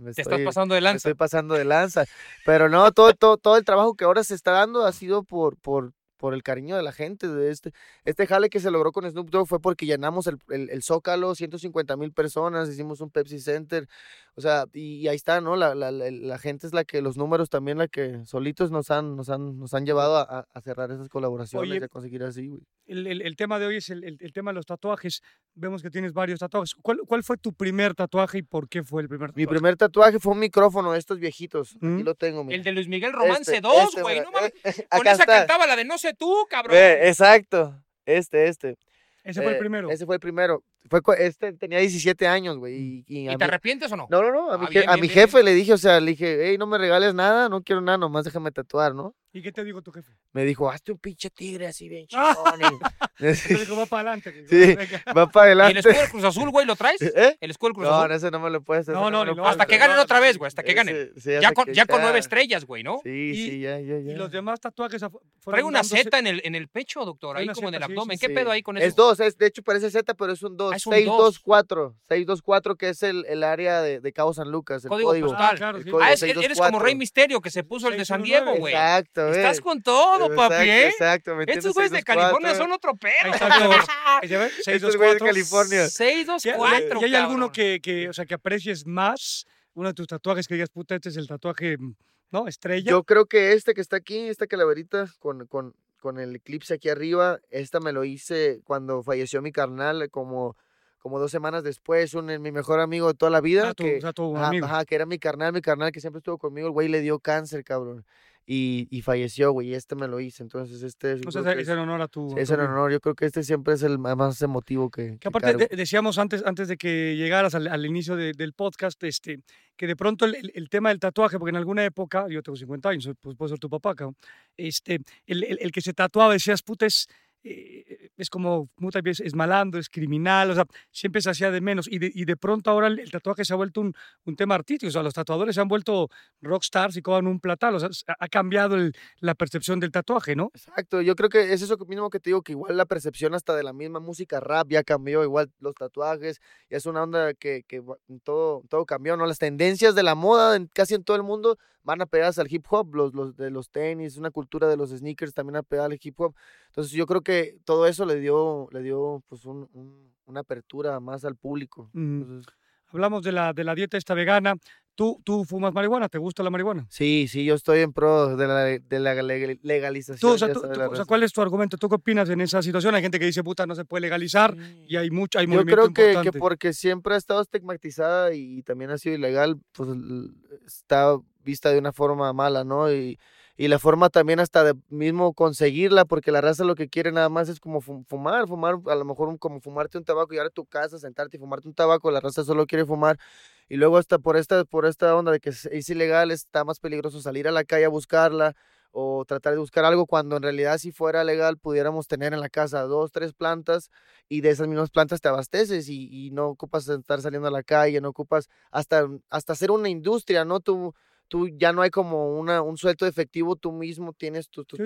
me Te estás pasando de lanza. estoy pasando de lanza. Pero no, todo, todo, todo el trabajo que ahora se está dando ha sido por, por, por el cariño de la gente. De este, este jale que se logró con Snoop Dogg fue porque llenamos el, el, Zócalo, 150 mil personas, hicimos un Pepsi Center. O sea, y, ahí está, ¿no? La, la, la, gente es la que, los números también, la que solitos nos han, nos han, nos han llevado a, a cerrar esas colaboraciones y a conseguir así, güey. El, el, el, tema de hoy es el, el, tema de los tatuajes. Vemos que tienes varios tatuajes. ¿Cuál, ¿Cuál, fue tu primer tatuaje y por qué fue el primer tatuaje? Mi primer tatuaje fue un micrófono de estos viejitos. Aquí ¿Mm? lo tengo, El de Luis Miguel Romance 2, este, güey. no mames. [laughs] Con esa cantaba la de No sé tú, cabrón. exacto. Este, este. Ese fue el eh, primero. Ese fue el primero. Fue, este tenía 17 años, güey. ¿Y, y, te arrepientes o no? No, no, no. A, ah, mi, jefe le dije, o sea, le dije, hey, no me regales nada, no quiero nada, nomás déjame tatuar, ¿no? ¿Y qué te dijo tu jefe? Me dijo, hazte un pinche tigre así bien chingón. Me [laughs] dijo, va para adelante. Sí, va para adelante. ¿Y el escudo del Cruz Azul, güey, lo traes? [laughs] ¿Eh? ¿El escudo del Cruz no, Azul? No, ese no me lo puedes No, no, no, Hasta que ganen otra vez, güey, hasta que ganen. ya, con, ya con nueve estrellas, güey, ¿no? Sí, sí, ya, ya, ya. ¿Y los demás tatuajes Trae una Z en el, en el pecho, doctor, ahí como en el abdomen. ¿Qué pedo ahí con eso? Es dos, es, de hecho parece Z, pero es un dos. 624. 624, que es el, el área de, de, Cabo San Lucas. El código, código postal. Ah, ah eres como Rey Misterio que se puso el de San Diego, güey. Exacto, Estás con todo, papi, ¿eh? Exacto, Estos güeyes de California son otro pedo. [laughs] Estos güeyes de California. 624, ¿Y hay alguno que, que, o sea, que aprecies más? Uno de tus tatuajes que digas, puta, este es el tatuaje, ¿no? Estrella. Yo creo que este que está aquí, esta calaverita con, con, con el eclipse aquí arriba, esta me lo hice cuando falleció mi carnal, como como dos semanas después, un, mi mejor amigo de toda la vida, ah, que, amigo. Ajá, que era mi carnal, mi carnal que siempre estuvo conmigo, el güey le dio cáncer, cabrón. Y, y, falleció, güey, y este me lo hice, entonces este... es en honor a tu... Es en honor, yo creo que este siempre es el más emotivo que... Que aparte decíamos antes, antes de que llegaras al, al inicio del podcast, este, que de pronto el, el, tema del tatuaje, porque en alguna época, yo tengo 50 años, pues puedo ser tu papá, cabrón, este, el, el, que se tatuaba, decías, puta, es eh, es como muchas veces es malando, es criminal, o sea, siempre se hacía de menos. Y de, y de pronto ahora el, tatuaje se ha vuelto un, un, tema artístico, o sea, los tatuadores se han vuelto rockstars y cobran un platal, o sea, ha cambiado la percepción del tatuaje, ¿no? Exacto, yo creo que es eso mismo que te digo, que igual la percepción hasta de la misma música rap ya cambió, igual los tatuajes, y es una onda que, que todo, todo cambió, ¿no? Las tendencias de la moda casi en todo el mundo van a pegarse al hip hop, los, los de los tenis, una cultura de los sneakers también a pegar al hip hop. Entonces yo creo que todo eso le dio, le dio pues un, una apertura más al público. hablamos de la, de la dieta esta vegana. ¿Tú, ¿Tú fumas marihuana? ¿Te gusta la marihuana? Sí, sí, yo estoy en pro de la, de la leg- legalización. Tú, o sea, tú- tú- o sea. ¿cuál es tu argumento? ¿Tú qué opinas en esa situación? Hay gente que dice, puta, no se puede legalizar y hay mucho, hay Yo creo que, que porque siempre ha estado estigmatizada y también ha sido ilegal, pues está vista de una forma mala, ¿no? Y, y la forma también hasta de mismo conseguirla, porque la raza lo que quiere nada más es como fu- fumar, fumar, a lo mejor como fumarte un tabaco, llegar a tu casa, sentarte y fumarte un tabaco, la raza solo quiere fumar. Y luego hasta por esta, por esta onda de que es ilegal, está más peligroso salir a la calle a buscarla o tratar de buscar algo cuando en realidad si fuera legal pudiéramos tener en la casa dos, tres plantas y de esas mismas plantas te abasteces y, y no ocupas estar saliendo a la calle, no ocupas hasta, hasta hacer una industria, ¿no? Tú, tú ya no hay como una, un suelto efectivo, tú mismo tienes tu- tus Sí,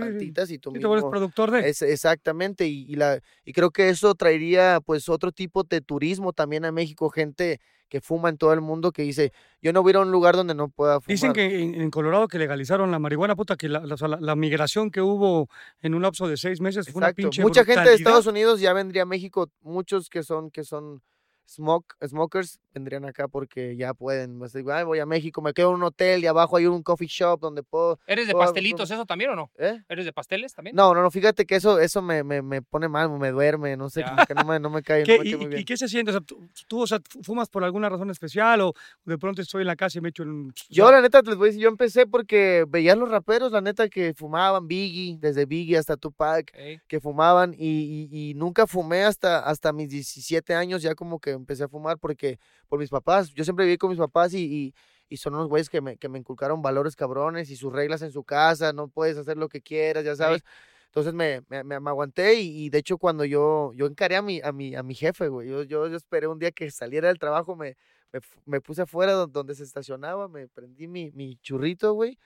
y tú Sí, te vuelves mismo... productor de... Es, exactamente, y, y la, y creo que eso traería pues otro tipo de turismo también a México, gente que fuma en todo el mundo que dice, yo no voy a ir a un lugar donde no pueda fumar. Dicen que en, en Colorado que legalizaron la marihuana, puta, que la, la- la- migración que hubo en un lapso de seis meses fue una pinche Mucha gente de brutalidad. Estados Unidos ya vendría a México, muchos que son que son smoke, smokers vendrían acá porque ya pueden. pues, digo, "Ay, voy a México, me quedo en un hotel y abajo hay un coffee shop donde puedo. ¿Eres de Puedo- pastelitos eso también o no? ¿eh? ¿Eres de pasteles también? No, no, no, fíjate que eso, eso me, me, me pone mal, me duerme, no sé, como que no me, no me cae, ¿Qué- no me y, muy bien. y qué se siente? O sea, tú, tú, o sea, fumas por alguna razón especial o de pronto estoy en la casa y me echo o Yo la neta les voy a decir, yo empecé porque veía a los raperos, la neta que fumaban Biggie, desde Biggie hasta Tupac, que fumaban y, y- y nunca fumé hasta, hasta mis 17 años, ya como que empecé a fumar porque por mis papás, yo siempre viví con mis papás y, y, y son unos güeyes que me, que me inculcaron valores cabrones y sus reglas en su casa, no puedes hacer lo que quieras, ya sabes. Entonces me, me, me- aguanté y, y de hecho cuando yo, yo encaré a mi, a mi, a mi jefe, güey, yo, yo, yo esperé un día que saliera del trabajo, me, me, me puse afuera don- donde se estacionaba, me prendí mi, mi churrito, güey,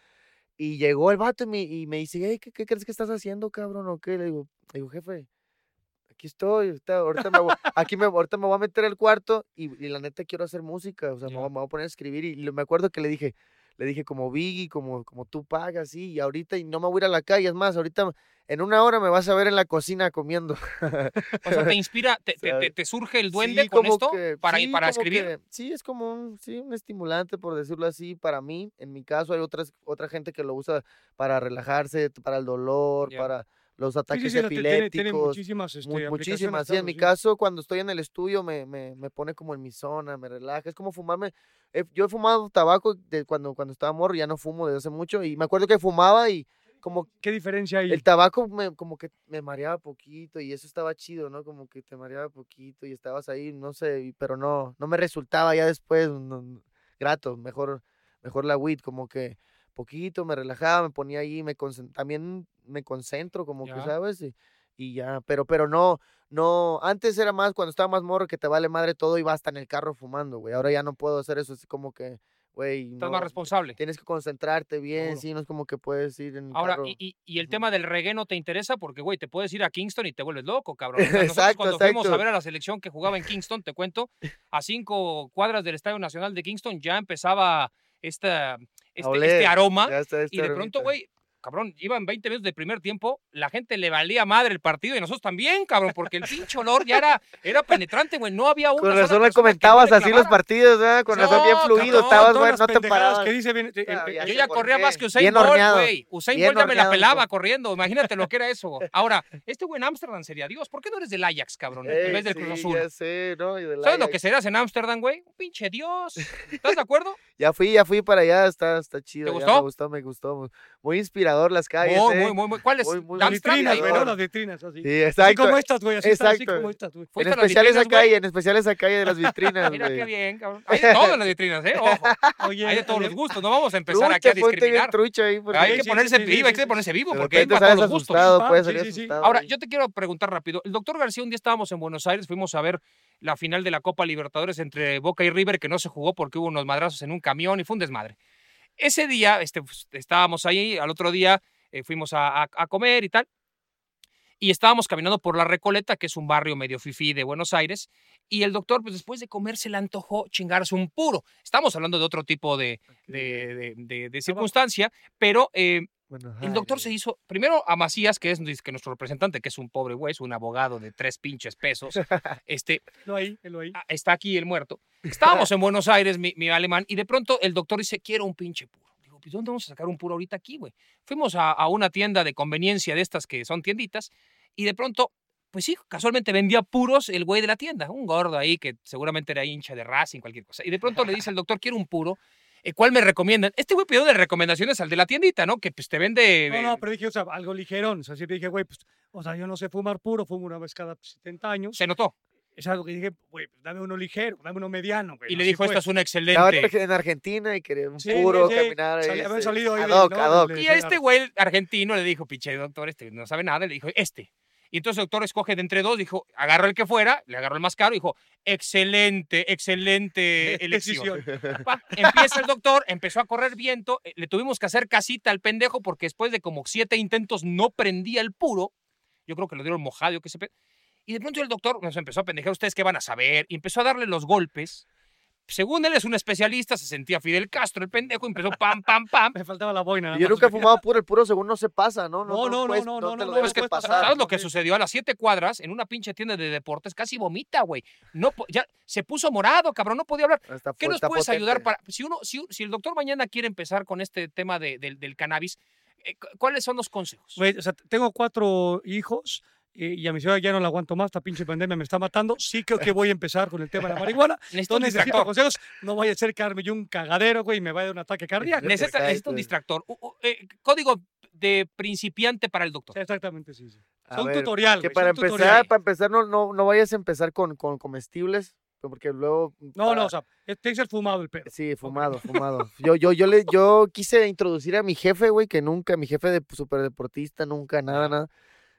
y llegó el vato y me, y me dice, "Ey, ¿qué, ¿qué crees que estás haciendo, cabrón? ¿O qué? Le digo, le digo, jefe, aquí estoy, ahorita, ahorita me voy, aquí me, ahorita me voy a meter al cuarto y, y la neta quiero hacer música, o sea, me, voy, me voy a poner a escribir y me acuerdo que le dije, le dije como Biggie, como, como tú pagas, y ahorita y no me voy a ir a la calle, es más, ahorita en una hora me vas a ver en la cocina comiendo. O sea, te [laughs] inspira, te, te- te- surge el duende Sí, con esto que- para, sí, para escribir. que- sí, es como un, sí, un estimulante, por decirlo así, para mí. En mi caso hay otras, otra gente que lo usa para relajarse, para el dolor, para los sí, sí, ataques sí, tiene- tiene, epilépticos. tiene muchísimas, este, muchísimas. Sí, en mi sí. caso, cuando estoy en el estudio, me, me, me pone como en mi zona, me relaja. Es como fumarme. he- yo he fumado tabaco de cuando, cuando estaba morro, ya no fumo desde hace mucho. Y me acuerdo que fumaba y como ¿Qué diferencia hay? el tabaco me, como que me mareaba poquito y eso estaba chido, ¿no? Como que te mareaba poquito y estabas ahí, no sé, pero no, no me resultaba ya después no, grato, mejor, mejor la weed, como que poquito, me relajaba, me ponía ahí, me también me concentro, como que. ¿sabes? Y, y ya, pero, pero no, no, antes era más, cuando estaba más morro, que te vale madre todo y vas hasta en el carro fumando, güey, ahora ya no puedo hacer eso, es como que, güey, Estás no, más responsable. tienes que concentrarte bien, Seguro. sí, no es como que puedes ir en el Ahora, carro. y, y- el tema del reggae no te interesa porque, güey, te puedes ir a Kingston y te vuelves loco, cabrón. O sea, nosotros Exacto, [laughs] cuando fuimos a ver a la selección que jugaba en Kingston, te cuento, a cinco cuadras del Estadio Nacional de Kingston ya empezaba esta, este, este aroma y de pronto, güey, cabrón, iban 20 minutos de primer tiempo, la gente le valía madre el partido y nosotros también, cabrón, porque el pinche olor ya era, era penetrante, güey, no había una Con razón le no comentabas así los partidos, ¿verdad? Con razón bien No, fluido, cabrón, estabas, güey, no te parabas. que dice, bien, eh, Ah, eh, ya Yo ya corría qué. más que Usain Bien Bolt, horneado, güey. Usain bien Bolt ya me la pelaba corriendo. Imagínate lo que era eso. Ahora, este güey en Ámsterdam sería Dios. ¿Por qué no eres del Ajax, cabrón? en Ey, vez del Cruz sí, Azul. Ya sé, ¿no? Y del ¿Sabes lo que serás en Ámsterdam, güey? Un pinche Dios. ¿Estás de acuerdo? [laughs] Ya fui, ya fui para allá, está, está chido. ¿Te gustó? Me gustó, me gustó. Muy, muy las calles, muy, ¿eh? muy, muy, muy. ¿Cuál es? Muy, muy Las vitrinas. ¿no? Las vitrinas, así. Sí, Así exacto. como estas, güey, así, está, así Exacto. como estas, güey. En ¿Fuiste a las especial esa calle, en especial esa calle de las vitrinas, [laughs] Mira qué bien, cabrón. [laughs] Hay de todo en las vitrinas, ¿eh? Ojo. Oye, Hay de todos oye, los gustos. No vamos a empezar aquí a discriminar. trucha ahí, porque Hay que ponerse sí, sí, vivo, hay sí, que ponerse vivo porque hay para todos los gustos. asustado, Ah, puedes sí, salir sí, sí. asustado. Ahora, yo te quiero preguntar rápido. El doctor García, un día estábamos en Buenos Aires, fuimos a ver la final de la Copa Libertadores entre Boca y River, que no se jugó porque hubo unos madrazos en un camión y fue un desmadre. Ese día este, pues, estábamos ahí, al otro día eh, fuimos a, a- a comer y tal, y estábamos caminando por La Recoleta, que es un barrio medio fifí de Buenos Aires, y el doctor, pues después de comer, se le antojó chingarse un puro. Estamos hablando de otro tipo de, de, de- de- de circunstancia, pero eh, Bueno, El doctor se hizo, primero a Macías, que es que nuestro representante, que es un pobre güey, es un abogado de tres pinches pesos. [laughs] Este, Lo ahí, lo ahí. ah, está aquí el muerto. Estábamos en Buenos Aires, mi, mi alemán, y de pronto el doctor dice, quiero un pinche puro. Digo, pues ¿dónde vamos a sacar un puro ahorita aquí, güey? Fuimos a, a una tienda de conveniencia de estas que son tienditas, y de pronto, pues sí, casualmente vendía puros el güey de la tienda, un gordo ahí que seguramente era hincha de Racing, cualquier cosa. Y de pronto le dice el doctor, quiero un puro. El cual me recomiendan. Este güey pidió de recomendaciones al de la tiendita, ¿no? Que pues te vende. No, no, pero dije, o sea, algo ligerón. O sea, sí dije, güey, pues, o sea, yo no sé fumar puro, fumo una vez cada 70 años. Se notó. Es algo que dije, güey, pues, dame uno ligero, dame uno mediano. güey, Y le dijo, esta es una Estaba excelente. en Argentina y quería un Sí, puro sí, sí. caminar. Este, salido ahí ad de- hoc, ¿no? ad hoc. de- Y a este güey argentino le dijo, pinche doctor, este no sabe nada, le dijo, este. Y entonces el doctor escoge de entre dos, dijo, agarró el que fuera, le agarró el más caro dijo, excelente, excelente [laughs] elección. Empieza el doctor, empezó a correr viento, eh, le tuvimos que hacer casita al pendejo porque después de como siete intentos no prendía el puro. Yo creo que lo dieron mojado, Y de pronto el doctor nos empezó a pendejar, ¿ustedes qué van a saber? Y empezó a darle los golpes. Según él es un especialista, se sentía Fidel Castro, el pendejo, empezó pam, pam, pam. [laughs] Me faltaba la boina. Yo nunca he fumado puro, el puro según no se pasa, ¿no? No, no, no, puedes- no, no, te no, no, es que pasar. ¿Sabes lo que sucedió? A las siete cuadras, en una pinche tienda de deportes, casi vomita, güey. No, ya se puso morado, cabrón, no podía hablar. Está ¿Qué nos puedes ayudar potente. para, si uno, si, si el doctor mañana quiere empezar con este tema de- del- del cannabis, eh, cu- ¿cuáles son los consejos? Güey, o sea, tengo cuatro hijos eh, y a mi ciudad ya no la aguanto más. Esta pinche pandemia me está matando. Sí creo que voy a empezar con el tema de la marihuana. [laughs] Necesito un Entonces necesito distractor. consejos. No vaya a ser que arme yo un cagadero, güey, y me vaya a dar un ataque cardíaco. Necesita, necesita un distractor. U- u- eh, código de principiante para el doctor. Exactamente, sí. sí. Son ver, tutorial, Que para son empezar, tutorial. para empezar, no, no, no vayas a empezar con, con comestibles, porque luego... No, para- no, o sea, tiene que ser fumado el pedo. Sí, fumado, fumado. Yo, yo, yo, le, yo quise introducir a mi jefe, güey, que nunca, mi jefe de super deportista, nunca, nada, nada.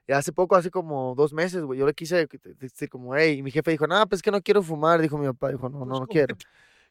Y hace poco, hace como dos meses, güey, yo le quise decir como, hey, y mi jefe dijo, no, pues es que no quiero fumar, dijo mi papá, dijo, no, no, no quiero.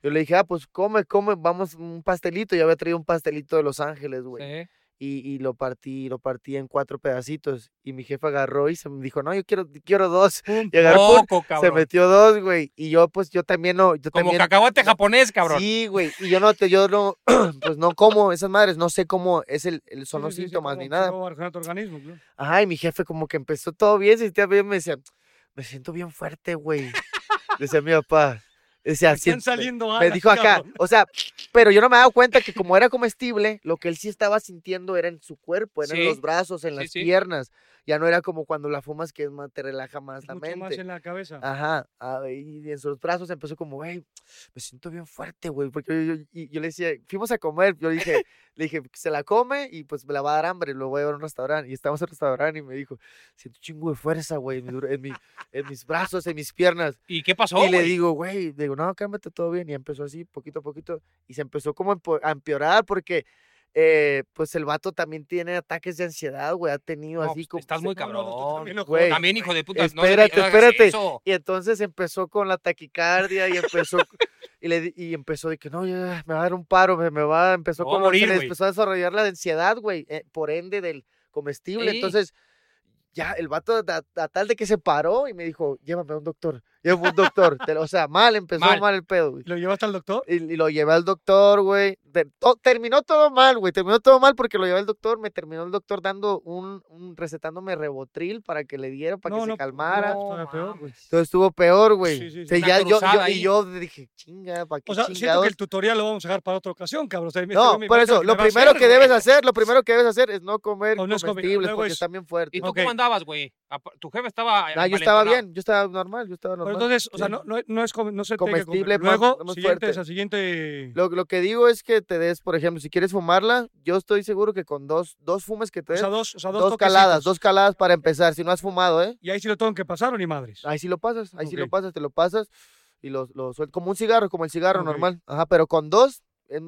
Yo le dije, ah, pues come, come, vamos un pastelito. Yo había traído un pastelito de Los Ángeles, güey. Sí. Y, y lo partí, lo partí en cuatro pedacitos. Y mi jefe agarró y se me dijo, no, yo quiero, quiero dos. Y agarró, Poco, se metió dos, güey. Y yo, pues, yo también no, yo Como también. cacahuate japonés, cabrón. Sí, güey. Y yo no, te, yo no, [clears throat] pues no como esas madres, no sé cómo es el, el son Sí, los sí, sí, síntomas cómo- ni nada. tu organismo. Ajá, y mi jefe como que empezó todo bien, se sentía bien, me decía, me siento bien fuerte, güey. Decía mi papá. Decía, Están "Siento- saliendo me alas, dijo acá, cabrón. o sea, pero yo no me daba cuenta que como era comestible, lo que él sí estaba sintiendo era en su cuerpo, era Sí, en los brazos, en sí, las sí. piernas. Ya no era como cuando la fumas que es más, te relaja más la Mucho más mente. en la cabeza. Ajá, y en sus brazos empezó como, güey, me siento bien fuerte, güey, porque yo, yo- y yo le decía, fuimos a comer, yo dije, le dije, se la come y pues me la va a dar hambre, lo voy a llevar a un restaurante, y estamos en un restaurante y me dijo, siento un chingo de fuerza, güey, en, mi mis brazos, en mis piernas, ¿Y qué pasó, y le digo, güey, digo, no, cálmate todo bien. Y empezó así, poquito a poquito. Y se empezó como a empeorar porque, eh, pues el vato también tiene ataques de ansiedad, güey. Ha tenido No, así pues, como. estás muy No, no, cabrón. también, Güey, También, hijo de puta. no espérate, no espérate. eso. Y entonces empezó con la taquicardia y empezó. Y, le, y empezó de que no, ya me va a dar un paro, me, me va, empezó como morir, le empezó a desarrollar la ansiedad, güey, eh, por ende del comestible. Sí. Entonces, ya el vato a, a tal de que se paró y me dijo, llévame a un doctor, llévame a un doctor. O sea, mal, empezó Mal. mal, el pedo, güey. ¿Lo llevaste al doctor? Y, y lo llevé al doctor, güey. De- to- terminó todo mal, güey. Terminó todo mal porque lo llevé al doctor. Me terminó el doctor dando un, un recetándome rebotril para que le diera, para que se calmara. no, estaba peor, güey. Entonces estuvo peor, güey. Sí, sí, sí. O sea, Una ya yo, yo- y yo dije, chinga, ¿para qué O sea, siento chingados? que el tutorial lo vamos a dejar para otra ocasión, cabrón. O sea, No, por eso, lo primero hacer, que güey. debes hacer, lo primero que debes hacer es no comer No, no comestibles luego porque es- están bien fuertes. ¿Y tú cómo andabas, güey? ¿Tu jefe estaba Ah, yo estaba bien, yo estaba normal, yo estaba Pero entonces, o sea, no, no, no es no se. Comestible más- Luego, más siguiente, fuerte. esa siguiente... Lo, lo que digo es que te des, por ejemplo, si quieres fumarla, yo estoy seguro que con dos, dos fumes que te O des, sea, dos, o sea, dos, dos caladas, dos caladas para empezar, si no has fumado, ¿eh? Y ahí sí lo tengo que pasar o ni madres. Ahí sí lo pasas, ahí sí lo pasas, te lo pasas y lo, lo sueltas. Como un cigarro, como el cigarro normal. Ajá, pero con dos,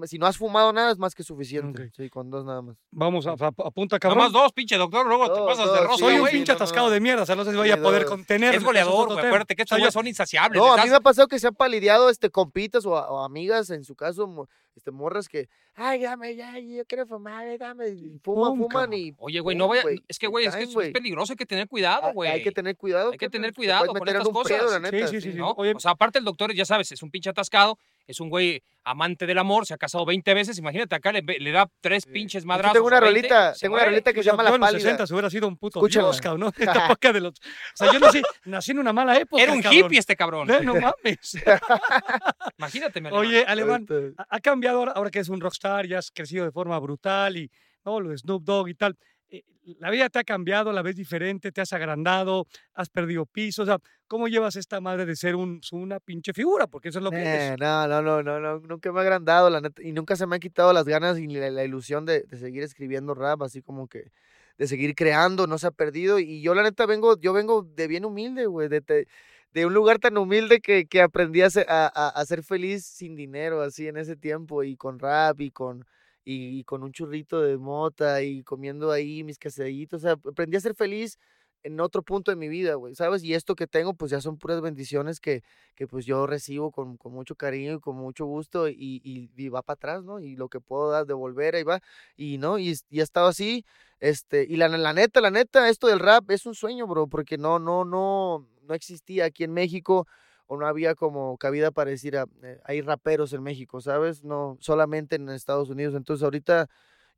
si no has fumado nada, es más que suficiente. Sí, con dos nada más. Vamos, a, a- apunta, cabrón. Nomás dos, pinche doctor, luego te Dos, pasas de sí, Soy un pinche no, no. atascado de mierda, o sea, no sé si voy a poder contener. Es goleador, güey. Acuérdate que estos güeyes son insaciables. No, a mí me ha pasado que se han palideado este, compitas o, o amigas, en su caso, este, morras que, ay, dame, ya, yo quiero fumar, eh, dame, y fuman, Pum, fuman cabrón. y... Oye, güey, no vaya. güey, Es que, güey, es que es peligroso, hay que tener Ah, cuidado, güey. Hay que tener cuidado. Hay que tener te cuidado con estas cosas. la Sí, neta, sí, sí, O sea, aparte el doctor, ya sabes, es un pinche atascado, es un güey amante del amor, se ha casado 20 veces, imagínate, acá le, le da tres pinches Yo madrazos. tengo una a 20, rolita, tengo una rolita que se yo- llama yo La en los Pálida. 60 hubiera sido un puto Escúchala. Dios, cabrón, ¿no? [laughs] Esta de los... O sea, yo nací, nací en una mala época, Era un cabrón. hippie este cabrón. No mames. [laughs] Imagínate, mi alemán. Oye, Alemán, ha ha cambiado ahora, ahora que es un rockstar, ya has crecido de forma brutal y ¿no? lo de Snoop Dogg y tal. Eh, la vida te ha cambiado, la ves diferente, te has agrandado, has perdido piso. O sea, ¿cómo llevas esta madre de ser un, una pinche figura? Porque eso es lo que Eh, no, no, no, no, no, nunca me ha agrandado, la neta, y nunca se me han quitado las ganas y la, ilusión de, seguir escribiendo rap, así como que de seguir creando, no se ha perdido, y yo la neta vengo, yo vengo de bien humilde, güey, de, un lugar tan humilde que, aprendí a ser, a ser feliz sin dinero, así en ese tiempo, y con rap, y con, y, con un churrito de mota, y comiendo ahí mis quesadillitos, o sea, aprendí a ser feliz en otro punto de mi vida, güey, ¿sabes? Y esto que tengo, pues ya son puras bendiciones que, que pues yo recibo con, con mucho cariño y con mucho gusto y, y, va para atrás, ¿no? Y lo que puedo dar, devolver, ahí va. Y no, y, y ha estado así, este, y la, la neta, la neta, esto del rap es un sueño, bro, porque no, no, no, no existía aquí en México o no había como cabida para decir, ah, eh, hay raperos en México, ¿sabes? No, solamente en Estados Unidos. Entonces ahorita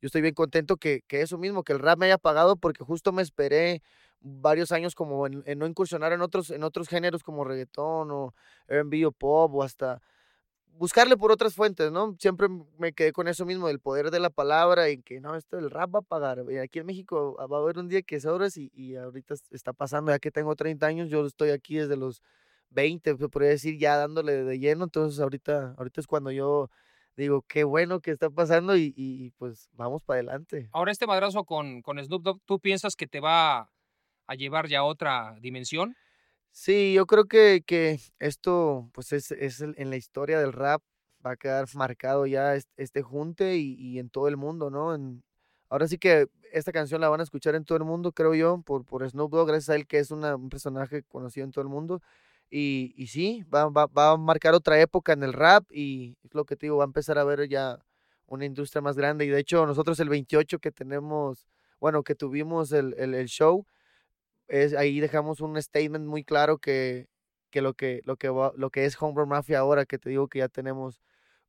yo estoy bien contento que, que eso mismo, que el rap me haya pagado porque justo me esperé varios años como en, no incursionar en otros, en otros géneros como reggaetón o R&B o pop o hasta buscarle por otras fuentes, ¿no? Siempre me quedé con eso mismo, del poder de la palabra y que no, esto el rap va a pagar. Aquí en México va a haber un día que sobres y, y ahorita es- está pasando, ya que tengo 30 años, yo estoy aquí desde los 20, se podría decir, ya dándole de lleno, entonces ahorita, ahorita es cuando yo digo, qué bueno que está pasando y, y, pues vamos para adelante. Ahora este madrazo con, con Snoop Dogg, ¿tú piensas que te va a llevar ya a otra dimensión? Sí, yo creo que, que esto, pues es, es en la historia del rap, va a quedar marcado ya es- este, junte y, y en todo el mundo, ¿no? En- ahora sí que esta canción la van a escuchar en todo el mundo, creo yo, por, por Snoop Dogg, gracias a él que es una- un personaje conocido en todo el mundo. Y, y sí, va, va, va a marcar otra época en el rap y es lo que te digo, va a empezar a ver ya una industria más grande. Y de hecho, nosotros el 28 que tenemos, bueno, que tuvimos el, el, el show, es, ahí dejamos un statement muy claro que, que lo que lo que va- lo que es Homebrew Mafia ahora, que te digo que ya tenemos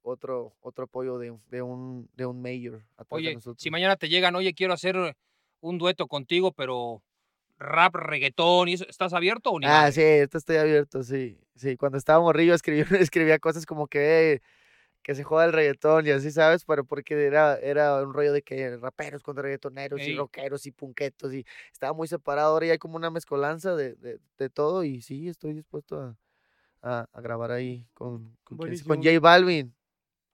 otro otro apoyo de, un- de un de un mayor de Oye, nosotros. si mañana te llegan, oye, quiero hacer un dueto contigo, pero rap, reggaetón, y eso, ¿estás abierto o ni Ah, sí, esto estoy abierto, sí. Sí, cuando estaba morrillo escribía, [laughs] escribía cosas como que eh, que se joda el reggaetón y así, ¿sabes? Pero porque era, era un rollo de que raperos contra reggaetoneros y rockeros y punquetos y estaba muy separado. Ahora ya hay como una mezcolanza de, de, de todo y sí, estoy dispuesto a, a, a grabar ahí con, con, con J Balvin.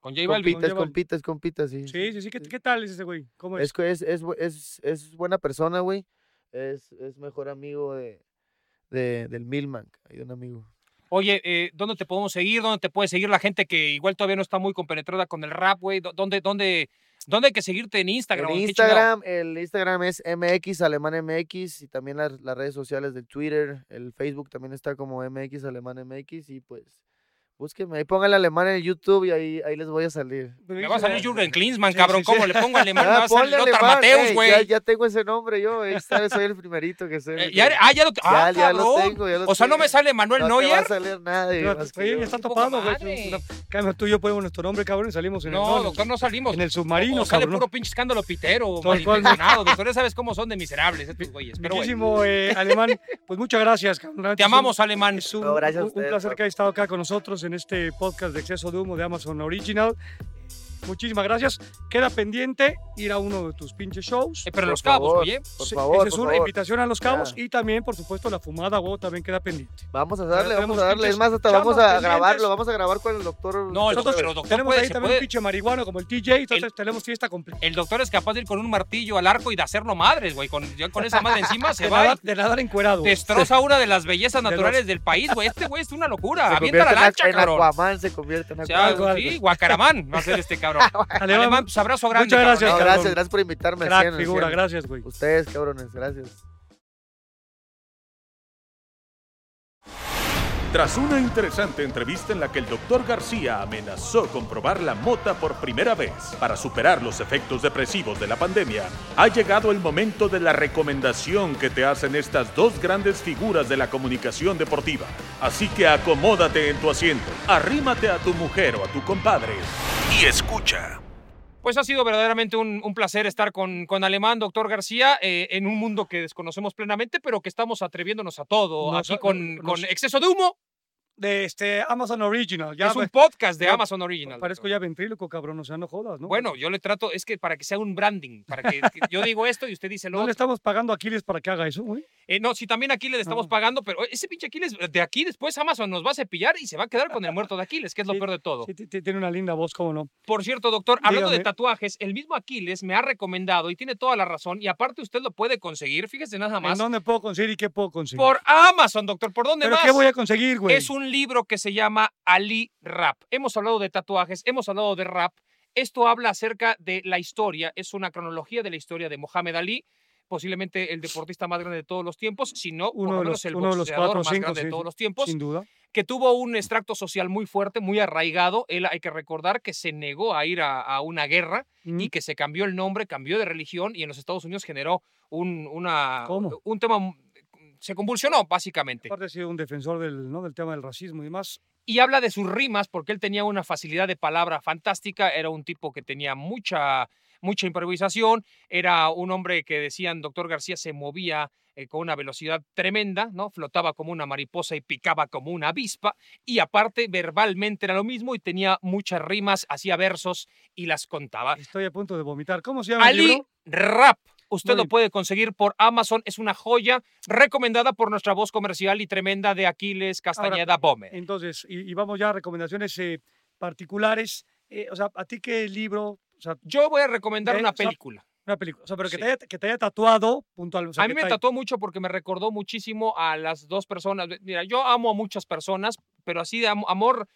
Con J Balvin. Compitas, compitas, compitas, sí. Sí, sí, sí. ¿Qué, qué tal es ese güey? ¿Cómo es? Es, es, es, es buena persona, güey. Es, es mejor amigo de, de, del Milman, hay un amigo. Oye, eh, ¿dónde te podemos seguir? ¿Dónde te puede seguir la gente que igual todavía no está muy compenetrada con el rap, güey? ¿Dó- ¿Dónde, dónde, ¿Dónde hay que seguirte en Instagram? En? Instagram, el Instagram es MX Alemán MX y también las, las redes sociales del Twitter, el Facebook también está como MX Alemán MX y pues búsquenme, ahí pónganle alemán en el YouTube y ahí, ahí les voy a salir. Me va a salir Jürgen Klinsmann, cabrón. sí, sí. ¿Cómo le pongo [laughs] alemán? Me Ah, va a salir Lothar alemán, Mateus, ey, güey. ya, ya tengo ese nombre yo, está, soy el primerito que sé. Eh, ya, ah, ya lo, ya, ah, ya lo tengo, ya lo O sea, no me sale Manuel no te va a Neuer. salir nadie. Oye, yo. ya está Poca topado, güey. Cambio, tú y yo ponemos nuestro nombre, cabrón, y salimos en el. No, doctor, no salimos. En el submarino, o sale cabrón. puro pinche escándalo pitero, malintencionado. Doctor, ya sabes cómo son de miserables estos güeyes. Muchísimo, eh, Alemán. Pues muchas gracias, cabrón. Te amamos, alemán. Es un, No, placer que hayas estado acá con nosotros en este podcast de Exceso de Humo de Amazon Original. Muchísimas gracias. Queda pendiente ir a uno de tus pinches shows. Eh, pero Por Los Cabos, favor, oye. Por Sí, favor, esa es por una favor. invitación a Los Cabos Ya. y también, por supuesto, la fumada, huevo, también queda pendiente. Vamos a darle, vamos a darle. Es más, hasta vamos a pendientes. grabarlo, vamos a grabar con el doctor. No, el doctor, pero doctor tenemos puede, ahí también puede. un pinche marihuano como el TJ, entonces tenemos fiesta completa. El doctor es capaz de ir con un martillo al arco y de hacerlo madres, güey. Con, ya con esa madre encima [laughs] se De va nadar, y de nadar encuerado. destroza una de las bellezas De los- naturales del país, güey. Este güey es una locura. se Avienta la lancha, Aqu- en cabrón. Aquaman, se convierte en. Aquaman. sí, Guacaramán va a ser este cabrón. [laughs] Alemán, [laughs] Alemán, pues abrazo grande. Muchas gracias, No, cabrón. cabrón. gracias, gracias por invitarme. Crack, 100, al figura, 100. gracias, güey. Ustedes, cabrones, gracias. Tras una interesante entrevista en la que el doctor García amenazó con probar la mota por primera vez para superar los efectos depresivos de la pandemia, ha llegado el momento de la recomendación que te hacen estas dos grandes figuras de la comunicación deportiva. Así que acomódate en tu asiento, arrímate a tu mujer o a tu compadre y escucha. Pues ha sido verdaderamente un, un placer estar con, con Alemán, doctor García, eh, en un mundo que desconocemos plenamente, pero que estamos atreviéndonos a todo. Nos- aquí con, nos- con exceso de humo. De este Amazon Original. Ya es un podcast de ya Amazon Original. Parezco ya ventríloco, cabrón, o sea, no jodas, ¿no? Bueno, yo le trato, es que para que sea un branding, para que, que yo digo esto y usted dice lo no le estamos pagando a Aquiles para que haga eso, güey. Eh, no, si también aquí le estamos Ah. pagando, pero ese pinche Aquiles, de aquí después Amazon nos va a cepillar y se va a quedar con el muerto de Aquiles, que es lo Sí, peor de todo. Sí, tiene una linda voz, cómo no. Por cierto, doctor, hablando de tatuajes, el mismo Aquiles me ha recomendado y tiene toda la razón, y aparte usted lo puede conseguir, fíjese nada ¿En más, dónde puedo conseguir y qué puedo conseguir? por Amazon, doctor. ¿Por dónde ¿Pero más? qué voy a conseguir, güey? Es un libro que se llama Ali Rap. Hemos hablado de tatuajes, hemos hablado de rap. Esto habla acerca de la historia, es una cronología de la historia de Mohamed Ali, posiblemente el deportista más grande de todos los tiempos, si no, por Uno de los, el uno de los boxeador cuatro más cinco, grande sí, de todos los tiempos, Sin duda. que tuvo un extracto social muy fuerte, muy arraigado. Él hay que recordar que se negó a ir a, a una guerra Mm. y que se cambió el nombre, cambió de religión y en los Estados Unidos generó un, una, ¿Cómo? un tema, se convulsionó básicamente. Aparte ha sido un defensor del, ¿no? del tema del racismo y demás. y habla de sus rimas porque él tenía una facilidad de palabra fantástica, era un tipo que tenía mucha mucha improvisación, era un hombre que decían, doctor García, se movía eh, con una velocidad tremenda, ¿no? Flotaba como una mariposa y picaba como una avispa, y aparte verbalmente era lo mismo y tenía muchas rimas, hacía versos y las contaba. Estoy a punto de vomitar. ¿Cómo se llama el Ali libro? Rap. Usted Muy lo puede conseguir por Amazon, es una joya recomendada por nuestra voz comercial y tremenda de Aquiles Castañeda Bomer. Entonces, y, y vamos ya a recomendaciones eh, particulares. Eh, o sea, ¿a ti qué libro? O sea, Yo voy a recomendar De- una o sea, película. una película. O sea, pero que, Sí. te, haya, que te haya tatuado puntual. o sea, a mí me tatuó mucho porque me recordó muchísimo a las dos personas. Mira, yo amo a muchas personas, pero así de am- amor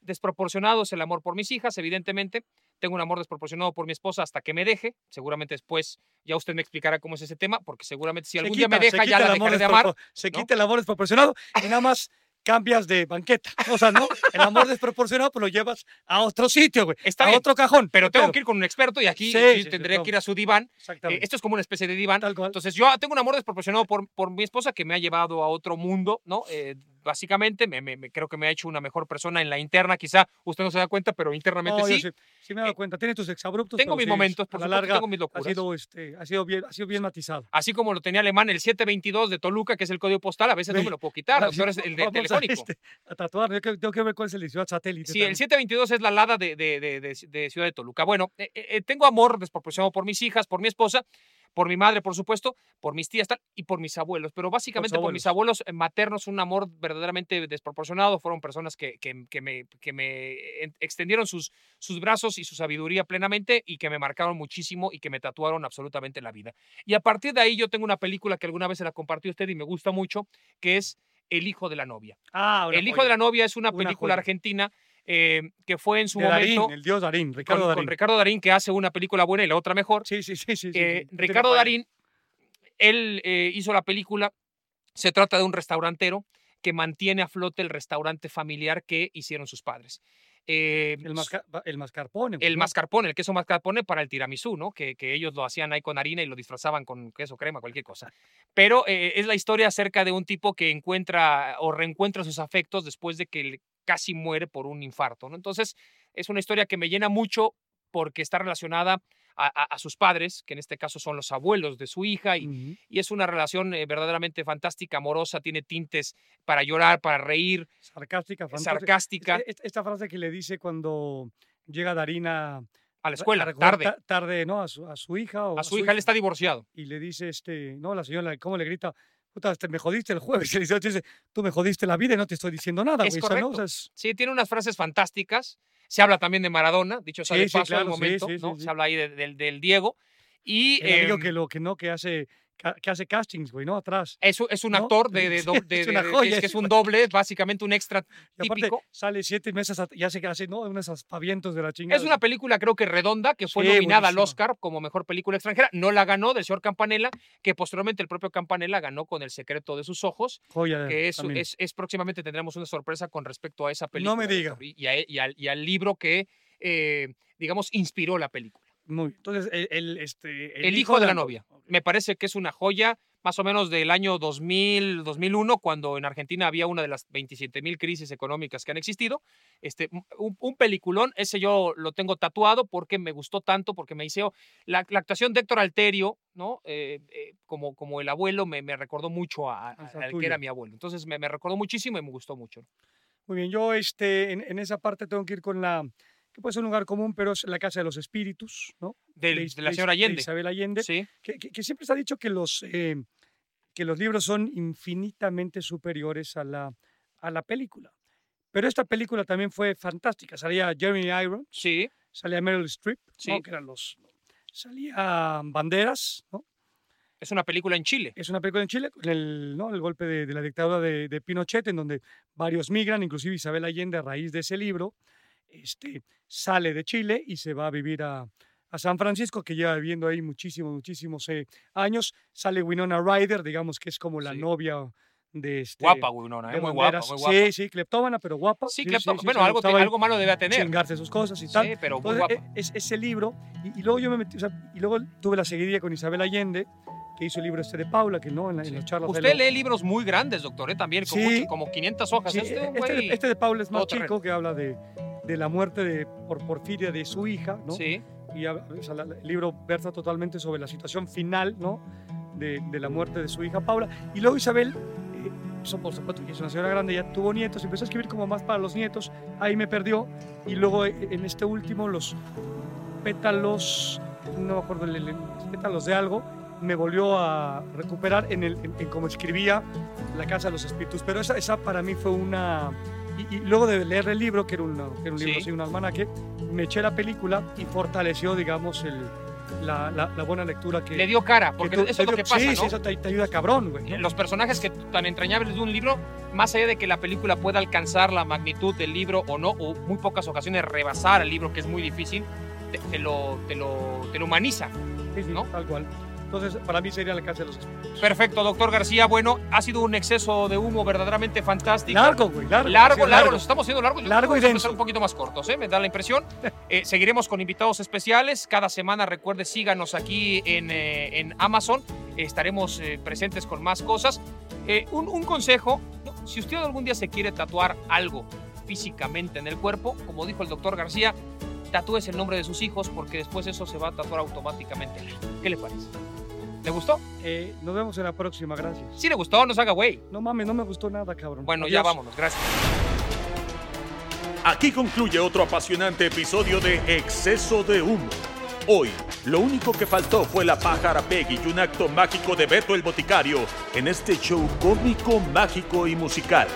desproporcionado es el amor por mis hijas, evidentemente. Tengo un amor desproporcionado por mi esposa hasta que me deje. Seguramente después ya usted me explicará cómo es ese tema, porque seguramente si algún día me quita- deja ya quita la el amor dejaré de amar. Se ¿no? quita el amor desproporcionado y nada más cambias de banqueta. O sea, no, el amor desproporcionado pues lo llevas a otro sitio, güey. Está a bien, otro cajón. Pero ¿qué tengo que ir con un experto y aquí Sí, no. que ir a su diván. Eh, Exactamente. esto es como una especie de diván. Tal cual. Entonces yo tengo un amor desproporcionado por, por mi esposa que me ha llevado a otro mundo, ¿no? Eh, básicamente, me, me- me- creo que me ha hecho una mejor persona en la interna, quizá usted no se da cuenta, pero internamente No, yo sí. sí, sí me he dado cuenta. Tiene tus exabruptos. Tengo mis sí, momentos, por la supuesto, larga tengo mis ha locuras. sido, este, ha, sido bien, ha sido bien matizado. Así como lo tenía alemán el 722 de Toluca, que es el código postal, a veces no me lo puedo quitar, doctor, es el de vamos a, [laughs] telefónico. este, a tatuar. Yo tengo que ver cuál es el Ciudad Satélite. Sí, el también. 722 es la lada de, de- de- de- de Ciudad de Toluca. Bueno, eh, eh, tengo amor desproporcionado por mis hijas, por mi esposa, por mi madre, por supuesto, por mis tías tal, y por mis abuelos. Pero básicamente por mis abuelos eh, maternos, un amor verdaderamente desproporcionado. Fueron personas que, que- que me, que me en- extendieron sus, sus brazos y su sabiduría plenamente y que me marcaron muchísimo y que me tatuaron absolutamente la vida. Y a partir de ahí yo tengo una película que alguna vez se la compartió usted y me gusta mucho, que es El hijo de la novia. Ah, El hijo de la novia es una Una película joya. argentina eh, que fue en su De Darín, momento el dios Darín, Ricardo con Darín. Ricardo Darín, que hace una película buena y la otra mejor. Sí, sí, sí. Eh, sí, Ricardo. Darín, él eh, hizo la película, se trata de un restaurantero que mantiene a flote el restaurante familiar que hicieron sus padres. Eh, El, masca- el mascarpone. güey, el ¿no? mascarpone, el queso mascarpone para el tiramisú, ¿no? Que, que ellos lo hacían ahí con harina y lo disfrazaban con queso crema, cualquier cosa. Pero eh, es la historia acerca de un tipo que encuentra o reencuentra sus afectos después de que casi muere por un infarto, ¿no? Entonces, es una historia que me llena mucho porque está relacionada a, a- a sus padres, que en este caso son los abuelos de su hija, y, es una relación eh, verdaderamente fantástica, amorosa, tiene tintes para llorar, para reír, Sarcástica, fantástica. sarcástica, Este- Esta, esta frase que le dice cuando llega Darín a, la escuela, tarde. ta- tarde, ¿no? A su, a su hija. O A su hija, él está divorciado. Y le dice, este, no, la señora, ¿cómo le grita? Puta, me jodiste el jueves. Y le dice, dice, tú me jodiste la vida y no te estoy diciendo nada, Es güey. o sea, ¿no? O correcto. sea, es- Sí, tiene unas frases fantásticas. Se habla también de Maradona, dicho sea Sí, de sí, paso al claro, sí, momento, sí, sí, ¿no? sí. Se habla ahí de- del, del Diego. Y el amigo em, que lo que no, que hace, que hace castings, güey, ¿no? Atrás. Es, es un actor [laughs] de, de, de, es, una joya, que, es, un doble, básicamente un extra y típico. sale siete meses y hace que hace, ¿no? Unos aspavientos de la chingada. Es una película, creo que redonda, que fue sí, nominada al Oscar como mejor película extranjera. No la ganó del señor Campanella, que posteriormente el propio Campanella ganó con El secreto de sus ojos. Joya, que es, es, es, próximamente tendremos una sorpresa con respecto a esa película. No me diga. Y, a, y, al, y al libro que, eh, digamos, inspiró la película. Muy bien. Entonces, el, el este, el, el hijo, hijo, de la, la novia. Me parece que es una joya más o menos del año 2000, 2001, cuando en Argentina había una de las 27 mil crisis económicas que han existido. Este, un, un, peliculón, ese yo lo tengo tatuado porque me gustó tanto, porque me hizo la, la actuación de Héctor Alterio, ¿no? Eh, eh, como, como el abuelo, me, me recordó mucho a, a, al que era mi abuelo. Entonces me, me, recordó muchísimo y me gustó mucho. Muy bien, yo este, en, en esa parte tengo que ir con la, que puede ser un lugar común, pero es la Casa de los Espíritus, ¿no? De, de, de la señora Allende. De Isabel Allende. Sí. Que, que, que, siempre se ha dicho que los, eh, que los libros son infinitamente superiores a la, a la película. Pero esta película también fue fantástica. Salía Jeremy Irons. Sí. Salía Meryl Streep, sí. ¿no? que eran los... Salía Banderas, ¿no? Es una película en Chile. Es una película en Chile, el, ¿no? el golpe de, de la dictadura de, de, Pinochet, en donde varios migran, inclusive Isabel Allende, a raíz de ese libro, este, sale de Chile y se va a vivir a, a San Francisco, que lleva viviendo ahí muchísimos, muchísimos eh, años. Sale Winona Ryder, digamos que es como la Sí. novia de este. Guapa, Winona, ¿eh? muy guapa, muy guapa. Sí, sí, cleptómana, pero guapa. Sí, sí, bueno, algo, te- algo malo debe tener. Chingarse sus cosas y tal. Sí, pero muy Entonces, guapa. e- es, ese libro, y, y luego yo me metí, o sea, y luego tuve la seguidilla con Isabel Allende, que hizo el libro este de Paula, que no, en, la- en Sí. las charlas. Usted lee libros muy grandes, doctor, ¿eh? también, con Sí. mucho- como 500 hojas. Sí, Este, este, güey, de, este de Paula es más chico, que habla de, de la muerte de, por porfiria de su hija, ¿no? Sí, y o sea, el libro versa totalmente sobre la situación final ¿no? de, de la muerte de su hija Paula. Y luego Isabel, eh, eso por supuesto que es una señora grande, ya tuvo nietos, empezó a escribir como más para los nietos, ahí me perdió. Y luego eh, en este último, los pétalos, no me acuerdo, los pétalos de algo, me volvió a recuperar en, el, en, en cómo escribía La Casa de los Espíritus. Pero esa, esa para mí fue una... Y, y luego de leer el libro, que era un, que era un libro Sí. así, un almanaque, me eché la película y fortaleció, digamos, el, la, la, la buena lectura que... le dio cara, que porque tú- eso es lo que pasa, Sí, ¿no? sí, eso te, te ayuda cabrón, güey. ¿no? Los personajes que tan entrañables de un libro, más allá de que la película pueda alcanzar la magnitud del libro o no, o muy pocas ocasiones rebasar el libro, que es muy difícil, te, te lo, te, lo, te lo humaniza. Sí, sí, ¿no? Tal cual. Entonces, para mí sería La Casa de los Espíritus. Perfecto, doctor García. Bueno, ha sido un exceso de humo verdaderamente fantástico. Largo, güey, largo. Largo, sí, largo, nos estamos haciendo largo. Yo Largo y denso. un poquito más cortos, ¿eh? me da la impresión. [laughs] Eh, seguiremos con invitados especiales. Cada semana, recuerde, síganos aquí en, eh, en Amazon. Estaremos eh, presentes con más cosas. Eh, un, un consejo, ¿no? si usted algún día se quiere tatuar algo físicamente en el cuerpo, como dijo el doctor García, tatúes el nombre de sus hijos porque después eso se va a tatuar automáticamente. ¿Qué le parece? ¿Le gustó? Eh, nos vemos en la próxima, gracias. Si le gustó, no se haga güey. No mames, no me gustó nada, cabrón. Bueno, ya vámonos. Gracias. Aquí concluye otro apasionante episodio de Exceso de Humo. Hoy, lo único que faltó fue la pájara Peggy y un acto mágico de Beto el Boticario en este show cómico, mágico y musical.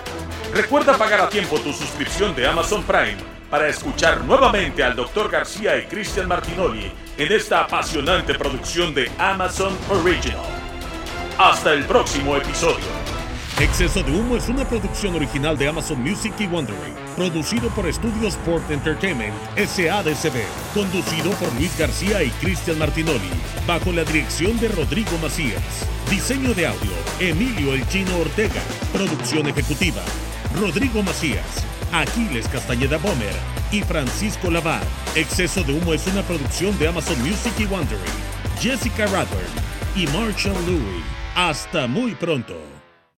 Recuerda pagar a tiempo tu suscripción de Amazon Prime para escuchar nuevamente al Dr. García y Cristian Martinoli en esta apasionante producción de Amazon Original. Hasta el próximo episodio. Exceso de Humo es una producción original de Amazon Music y Wondery, producido por Studio Sport Entertainment SADCB, conducido por Luis García y Cristian Martinoli, bajo la dirección de Rodrigo Macías. Diseño de audio, Emilio El Chino Ortega. Producción ejecutiva, Rodrigo Macías, Aquiles Castañeda Bomer y Francisco Lavar. Exceso de Humo es una producción de Amazon Music y Wondery, Jessica Radburn y Marshall Louis. Hasta muy pronto.